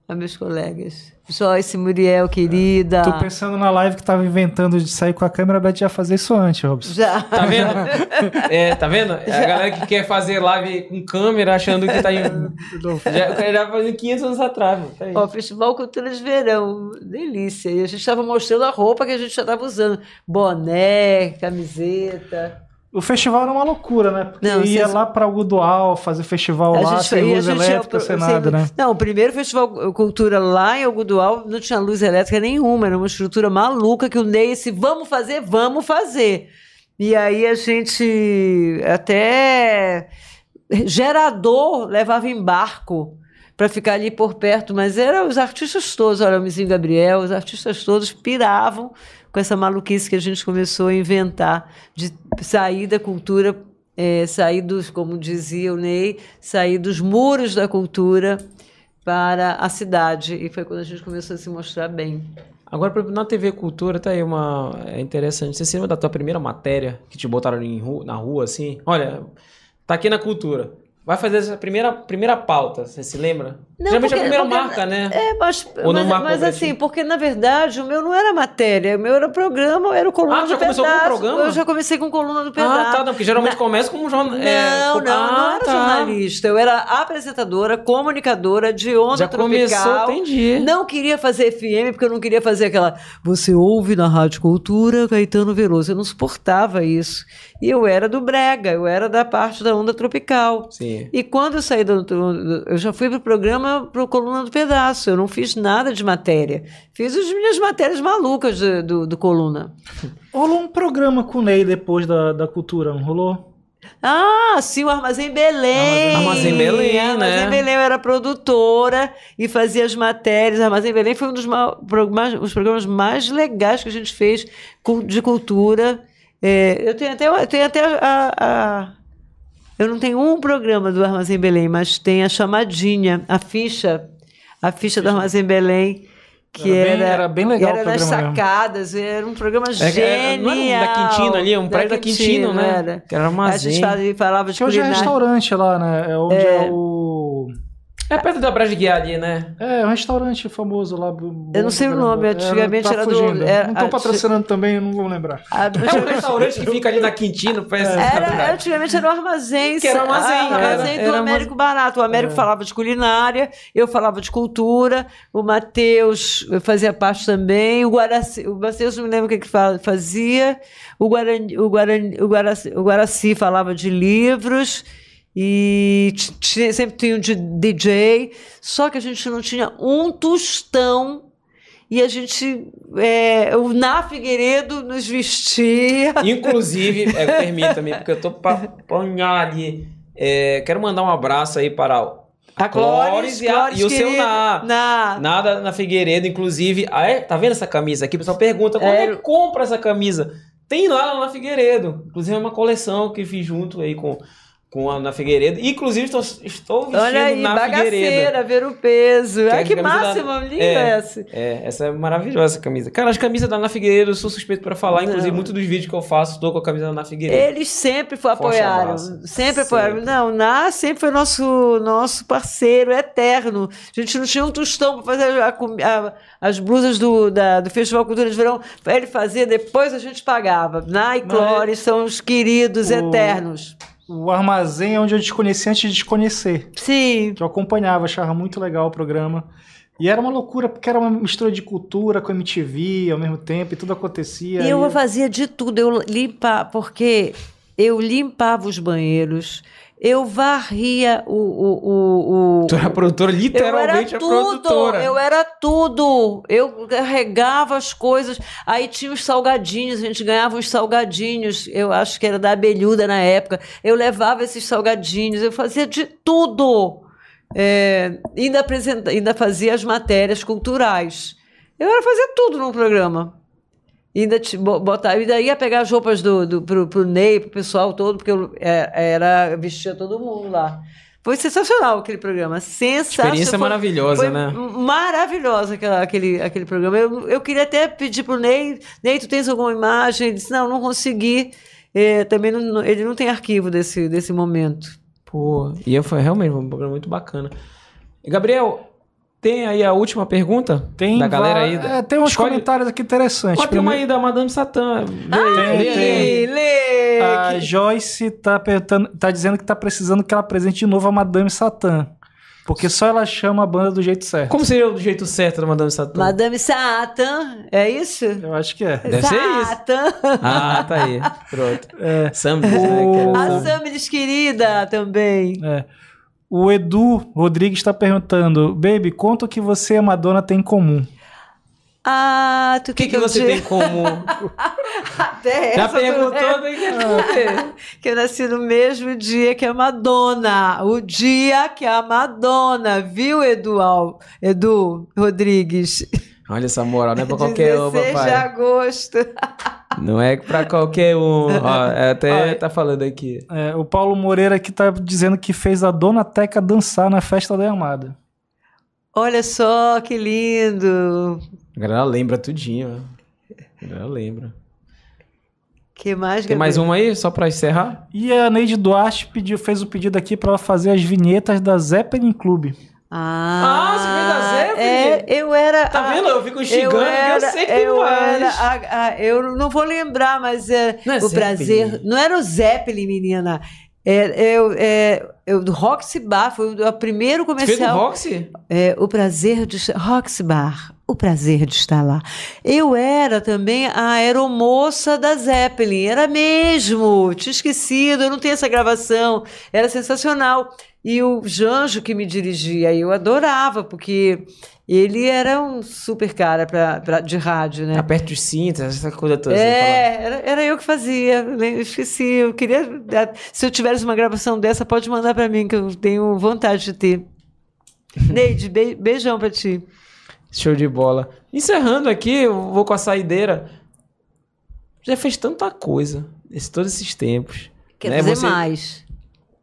A meus colegas. Joyce Muriel, querida. Tô pensando na live que tava inventando de sair com a câmera, a Beth ia fazer isso antes, Robson. Já. Tá vendo? [laughs] É, tá vendo? É a galera que quer fazer live com câmera achando que tá em. [laughs] Já, o cara já fazendo 500 anos atrás, mano. Tá aí. Ó, Festival Cultura de Verão, delícia. E a gente estava mostrando a roupa que a gente já estava usando. Boné, camiseta. O festival era uma loucura, né? Porque Não, ia vocês- lá pra Algodual fazer festival lá, sem a luz gente ia elétrica, pro- sem sem nada, luz- né? Não, o primeiro Festival Cultura lá em Algodual não tinha luz elétrica nenhuma, era uma estrutura maluca que o Ney disse, vamos fazer, vamos fazer. E aí a gente até gerador levava em barco para ficar ali por perto, mas eram os artistas todos, olha, o Mizinho Gabriel, os artistas todos piravam com essa maluquice que a gente começou a inventar de sair da cultura, eh, sair dos, como dizia o Ney, sair dos muros da cultura para a cidade. E foi quando a gente começou a se mostrar bem. Agora, na TV Cultura, tá aí uma. É interessante. Você se lembra da tua primeira matéria que te botaram ru- na rua, assim? Olha, tá aqui na Cultura. Vai fazer essa primeira, primeira pauta, você se lembra? Não, Geralmente é a porque- primeira porque- marca, né? É, mas, mas, mas assim, porque na verdade o meu não era matéria, o meu era programa, era o coluna Ah, do já começou com pedaço. programa? Eu já comecei com coluna do pedaço. Ah, tá, não, porque geralmente começa como jornal. Não, é, não, com- não Ah, era tá. jornalista. Eu era apresentadora, comunicadora de onda Já tropical. começou, entendi. Não queria fazer FM, porque eu não queria fazer aquela. Você ouve na Rádio Cultura Caetano Veloso. Eu não suportava isso. E eu era do Brega, eu era da parte da onda tropical. Sim. Sim. E quando eu saí do. do- eu já fui pro programa pro Coluna do Pedaço. Eu não fiz nada de matéria. Fiz as minhas matérias malucas do, do, do Coluna. Rolou um programa com o Ney depois da, da cultura, não rolou? Ah, sim, o Armazém Belém. Armazém Belém, Armazém né? Belém, eu era produtora e fazia as matérias. Armazém Belém foi um dos mais- os programas mais legais que a gente fez de cultura. É, eu tenho até, eu tenho até a, a- Eu não tenho um programa do Armazém Belém, mas tem a chamadinha, a ficha, a ficha do Armazém Belém. Que Era era, bem- era bem legal Era o nas programa mesmo. sacadas, era um programa É, genial. é, era da Quintino ali, um prédio da Quintino, né? era. Que era A gente falava de Que hoje é restaurante lá, né? É onde é, o. É perto da Breja Guiar ali, né? É, um restaurante famoso lá. bom Eu não sei o nome, antigamente era do- fugindo. era- não tô a- patrocinando também, eu não vou lembrar. A- É um restaurante que fica ali na Quintino, [laughs] da Era, faculdade. antigamente era o armazém. Que era o armazém, ah, era- armazém do era Américo Barato. O Américo falava de culinária, eu falava de cultura, o Matheus fazia parte também, o Guaraci, o Matheus não me lembro o que, que fa- fazia, o Guarani, o, Guarani, o, Guaraci, o Guaraci falava de livros. E sempre tinha um DJ, só que a gente não tinha um tostão e a gente, é, o Na Figueiredo nos vestia. [laughs] Inclusive, é, permita-me, porque eu tô pra apanhar ali. É, quero mandar um abraço aí para o A Clóris e, a- Clóris, e o seu. Na. Na. Nada na Figueiredo, inclusive. Ah, é? Tá vendo essa camisa aqui? O pessoal pergunta, como é É. que compra essa camisa? Tem lá na Figueiredo. Inclusive é uma coleção que fiz junto aí com, com a na Figueiredo. Inclusive estou, estou vestindo Olha aí, na Figueiredo. bagaceira, ver o peso. Que é Ai, a que camisa da- linda É. essa. É, essa é maravilhosa essa camisa. Cara, as camisas da Na Figueiredo, eu sou suspeito pra falar. Inclusive, Não. muitos dos vídeos que eu faço, estou com a camisa da Na Figueiredo. Eles sempre foi, apoiaram. abraço. Sempre apoiaram. Sempre. Não, o Ná sempre foi nosso, nosso parceiro eterno. A gente não tinha um tostão para fazer a a- as blusas do, da- do Festival Cultura de Verão. Ele fazia, depois a gente pagava. Ná e Mas- Clóris são os queridos O- eternos. O armazém é onde eu desconheci antes de desconhecer. Sim. Que eu acompanhava, achava muito legal o programa. E era uma loucura, porque era uma mistura de cultura com MTV ao mesmo tempo, e tudo acontecia. E eu e- fazia de tudo, eu limpava, porque eu limpava os banheiros, eu varria o. o, o, o- Tu era produtora, eu literalmente era a tudo, produtora. eu era tudo. Eu carregava as coisas. Aí tinha os salgadinhos, a gente ganhava uns salgadinhos. Eu acho que era da abelhuda na época. Eu levava esses salgadinhos, eu fazia de tudo. É, ainda, apresenta, ainda fazia as matérias culturais. Eu era fazer tudo no programa. Ainda te, bo- botar, ainda ia pegar as roupas do, do, pro, pro Ney, pro pessoal todo, porque eu é, era, vestia todo mundo lá. Foi sensacional aquele programa. Sensacional. Experiência Foi- maravilhosa, foi né? Maravilhosa aquela, aquele, aquele programa. Eu, eu queria até pedir pro Ney, Ney, tu tens alguma imagem? Ele disse, não, não consegui. É, também não- ele não tem arquivo desse, desse momento. Pô, e foi realmente um programa muito bacana. Gabriel, tem aí a última pergunta? Tem, da galera aí. é, tem uns Escolhe- comentários aqui interessantes. Ó, tem uma aí da Madame Satã. Lê Tem, lê aí. tem. Lê! A Joyce tá, perguntando, tá dizendo que tá precisando que ela apresente de novo a Madame Satã. Porque só ela chama a banda do jeito certo. Como seria o jeito certo da Madame Satã? Madame Satan, é isso? Eu acho que é. Deve ser isso. Satan. Ah, tá aí. Pronto. É. Sambles, né? que era A Sam- Samilis querida também. É. O Edu Rodrigues está perguntando: Baby, quanto que você e a Madonna têm em comum? Ah, tu O que, que você tem como. [laughs] Até Já essa perguntou, lembra? tem que que eu nasci no mesmo dia que a Madonna. O dia que a Madonna, viu, Edu, Al- Edu Rodrigues? Olha essa moral, não é pra qualquer [laughs] um, 16 de agosto. [laughs] Não é pra qualquer um. [laughs] Ó, até Olha. tá falando aqui. É, o Paulo Moreira aqui tá dizendo que fez a Dona Teca dançar na festa da Amada. Olha só que lindo. A galera lembra tudinho, ó. A galera lembra. Que mais, Tem mais uma aí, só pra encerrar? E a Neide Duarte pediu, fez o pedido aqui para ela fazer as vinhetas da Zeppelin Club. Ah, Ah, você veio da Zeppelin? É, eu era. Tá a- vendo? Eu fico xingando, eu, eu sei que eu mais. era a- a- eu não vou lembrar, mas é, Não é o prazer. Zeppelin? Não era o Zeppelin, menina. É, eu, é, eu, do Roxy Bar, foi o, o primeiro Você fez no comercial. Roxy? É, o prazer de. Roxy Bar. o prazer de estar lá. Eu era também a aeromoça da Zeppelin, era mesmo, tinha esquecido, eu não tenho essa gravação, era sensacional. E o Janjo que me dirigia, eu adorava, porque ele era um super cara pra, pra, de rádio, né? Aperta os cintos, essa coisa toda. É, era, era eu que fazia, eu esqueci, eu queria... Se eu tivesse uma gravação dessa, pode mandar para mim, que eu tenho vontade de ter. [laughs] Neide, be beijão pra ti. Show de bola. Encerrando aqui, eu vou com a saideira. Já fez tanta coisa esse, todos esses tempos. Quer né? fazer Você- mais.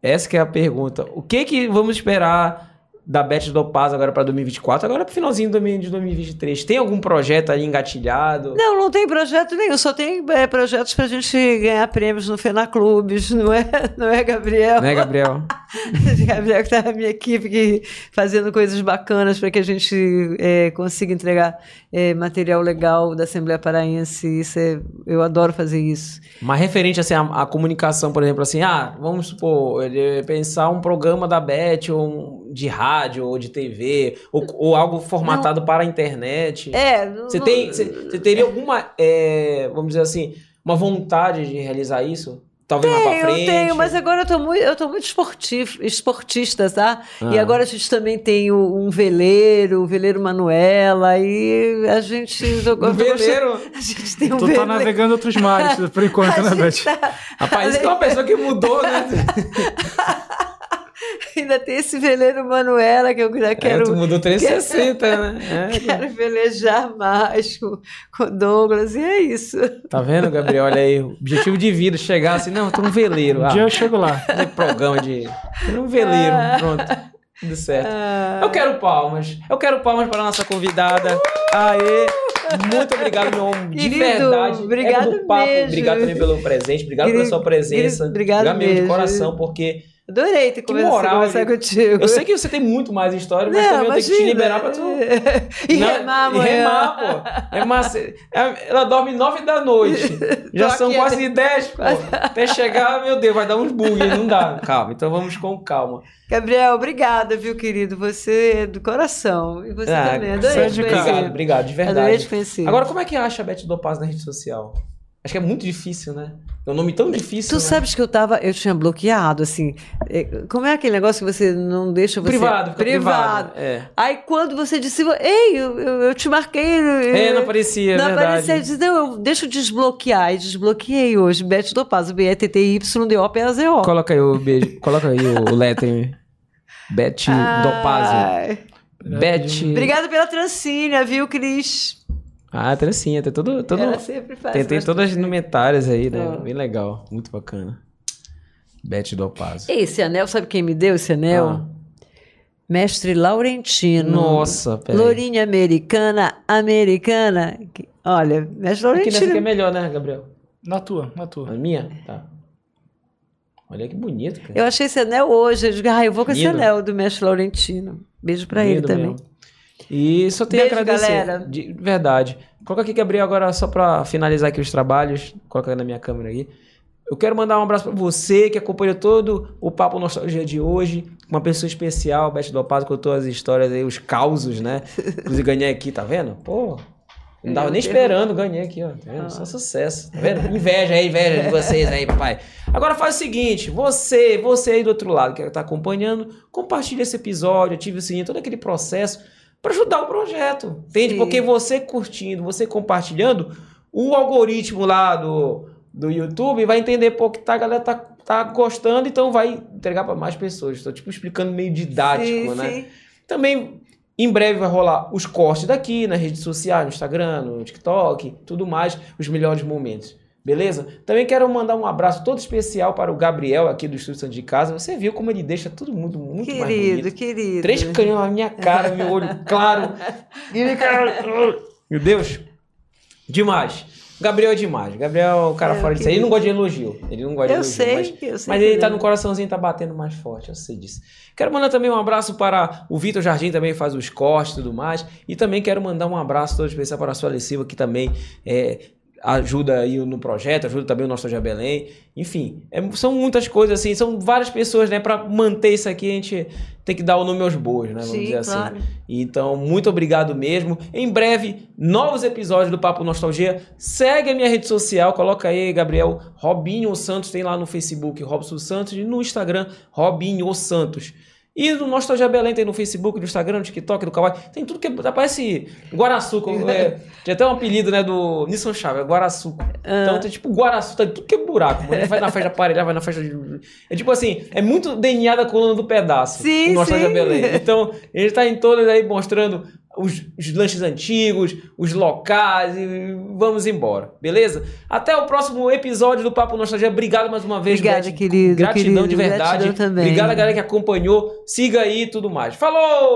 Essa que é a pergunta. O que que vamos esperar da Beth do Paz agora para 2024? Agora pro finalzinho de 2000 de 2023. Tem algum projeto aí engatilhado? Não, não tem projeto nenhum, só tem é, projetos pra gente ganhar prêmios no Fenaclubes, não é, [laughs] não é Gabriel? Né, Gabriel? [laughs] Gabriel que tá na minha equipe que, fazendo coisas bacanas para que a gente é, consiga entregar é, material legal da Assembleia Paraense. Isso é, eu adoro fazer isso. Mas referente assim, à, à comunicação, por exemplo, assim, ah, vamos supor, pensar um programa da Beth, ou um- de rádio, ou de TV, ou, ou algo formatado para a internet. É, não- Você tem, você, você teria alguma, é, vamos dizer assim, uma vontade de realizar isso? Talvez mais pra Tenho, frente? tenho, mas agora eu tô muito, eu tô muito esportif, esportista, tá? E Ah. agora a gente também tem o- um veleiro, o veleiro Manuela, e a gente. eu tô Um [laughs] veleiro? gostando- A gente tem um Tu tá veleiro. navegando outros mares, [laughs] por enquanto, A né, Beth? tá- Rapaz, isso é uma [laughs] pessoa que mudou, né? [laughs] Ainda tem esse veleiro Manuela que eu já É, quero. tu mudou 360, né? [laughs] É, Quero velejar mais com, com Douglas, e é isso. tá vendo, Gabriel? Olha aí, o objetivo de vida, chegar assim, não, eu tô um veleiro. Um Ah, dia eu chego lá. fazer [laughs] programa de... tô um veleiro, pronto. Tudo certo. Ah, Eu quero palmas. Eu quero palmas para a nossa convidada. Aê! Muito obrigado, meu homem. De Querido, verdade. obrigado É papo. mesmo. Obrigado também pelo presente. Obrigado Querido, pela sua presença. querido, obrigado mesmo de coração, porque adorei ter Que conversado, moral, conversar contigo. eu sei que você tem muito mais história, mas Não, também eu tenho que te imagina. liberar pra tu. [laughs] E Não, remar e amanhã. remar, pô. Remar, cê- é- ela dorme nove da noite. [laughs] Já são quase dez, pô. Até chegar, meu Deus, vai dar uns bugs, não dá. Calma, então vamos com calma. Gabriel, obrigada, viu, querido? Você é do coração. E você Ah, também. Adorei é. Obrigado, obrigado, de Adorei verdade. te conhecer. Agora, como é que acha a Beth Dopaz na rede social? Acho que é muito difícil, né? É um nome tão difícil. Tu né? sabes que eu tava, eu tinha bloqueado, assim. é, Como é aquele negócio que você não deixa você. Privado, fica privado. É. Aí quando você disse, ei, eu, eu, eu te marquei. É, não aparecia, é Não verdade. aparecia. Eu disse, não, eu, deixa eu desbloquear. E desbloqueei hoje. Beth do Paz, B-E-T-T-Y-D-O-P-A-Z-O. Coloca aí o beijo. Coloca aí o lettering. Beth Dopazio. Ai. Beth. Obrigada pela trancinha, viu, Cris? Ah, trancinha, tem todo. todo... Ela sempre faz. Tem, tem todas as indumentárias aí, né? Ah. Bem legal. Muito bacana. Beth Dopazio. Esse anel, sabe quem me deu esse anel? Ah. Mestre Laurentino. Nossa, peraí. Lourinha americana, americana. Olha, mestre Aqui nessa aqui é Laurentino. melhor, né, Gabriel? Na tua, na tua. A minha? Tá. Olha que bonito, cara. Eu achei esse anel hoje. Eu digo, ah, eu vou com esse Lindo. anel do mestre Laurentino. Beijo pra ele Lindo também. mesmo. E só tenho Beijo, a agradecer. galera. De verdade. Coloca aqui, Gabriel, agora só pra finalizar aqui os trabalhos. Coloca na minha câmera aí. Eu quero mandar um abraço pra você que acompanhou todo o Papo Nostalgia de hoje. Uma pessoa especial, Beth Dopaz, contou as histórias aí, os causos, né? Inclusive [laughs] ganhei aqui, tá vendo? Pô, não tava Eu nem esperando, ganhei aqui, ó. Tá vendo? Só sucesso, tá vendo? Inveja aí, inveja de vocês aí, papai. Agora faz o seguinte, você, você aí do outro lado que está acompanhando, compartilha esse episódio, ative o sininho, todo aquele processo para ajudar o projeto, entende? Sim. Porque você curtindo, você compartilhando, o algoritmo lá do, do YouTube vai entender, pô, que tá, a galera tá, tá gostando, então vai entregar para mais pessoas. Estou, tipo, explicando meio didático, Sim, né? sim. Também em breve vai rolar os cortes daqui nas redes sociais, no Instagram, no TikTok, tudo mais, os melhores momentos. Beleza? Também quero mandar um abraço todo especial para o Gabriel aqui do Estúdio Santo de Casa. Você viu como ele deixa todo mundo muito mais Querido, bonito. querido. Três canhões na minha cara, meu olho [laughs] claro. Meu Deus. Demais. Gabriel é demais. Gabriel é o cara É, fora disso. Ele querido. não gosta de elogio. Ele não gosta de Eu elogio. sei, mas- eu sei. mas ele tá no coraçãozinho, tá batendo mais forte, eu sei disso. Quero mandar também um abraço para o Vitor Jardim, também faz os cortes e tudo mais. E também quero mandar um abraço todo especial para a sua Silva, que também é, ajuda aí no projeto, ajuda também o Nostalgia Belém. Enfim, é- são muitas coisas assim, são várias pessoas, né? Para manter isso aqui, a gente tem que dar o nome aos bois, né? Vamos Sim, dizer assim. claro. Então, muito obrigado mesmo. Em breve, novos episódios do Papo Nostalgia. Segue a minha rede social, coloca aí, Gabriel Robinho Santos, tem lá no Facebook Robson Santos e no Instagram Robinho Santos. E no Nostalgia Belém tem no Facebook, no Instagram, no TikTok, no Kawaii. Tem tudo que parece Guaraçuco. é, tinha até um apelido, né, do Nissan Chave, é Guaraçuco. Então tem tipo Guaraçuco, tá tudo que é buraco. Mano. Ele vai na festa de aparelhar, vai na festa de... É tipo assim, é muito DNA da coluna do pedaço. Sim, o Nostalgia sim. Belém. Então, ele tá em todas aí mostrando os, os lanches antigos, os locais e vamos embora, beleza? Até o próximo episódio do Papo Nostalgia. Obrigado mais uma vez, Obrigada, querido, Gratidão querido. de verdade. Gratidão também. Obrigado a galera que acompanhou. Siga aí e tudo mais. Falou!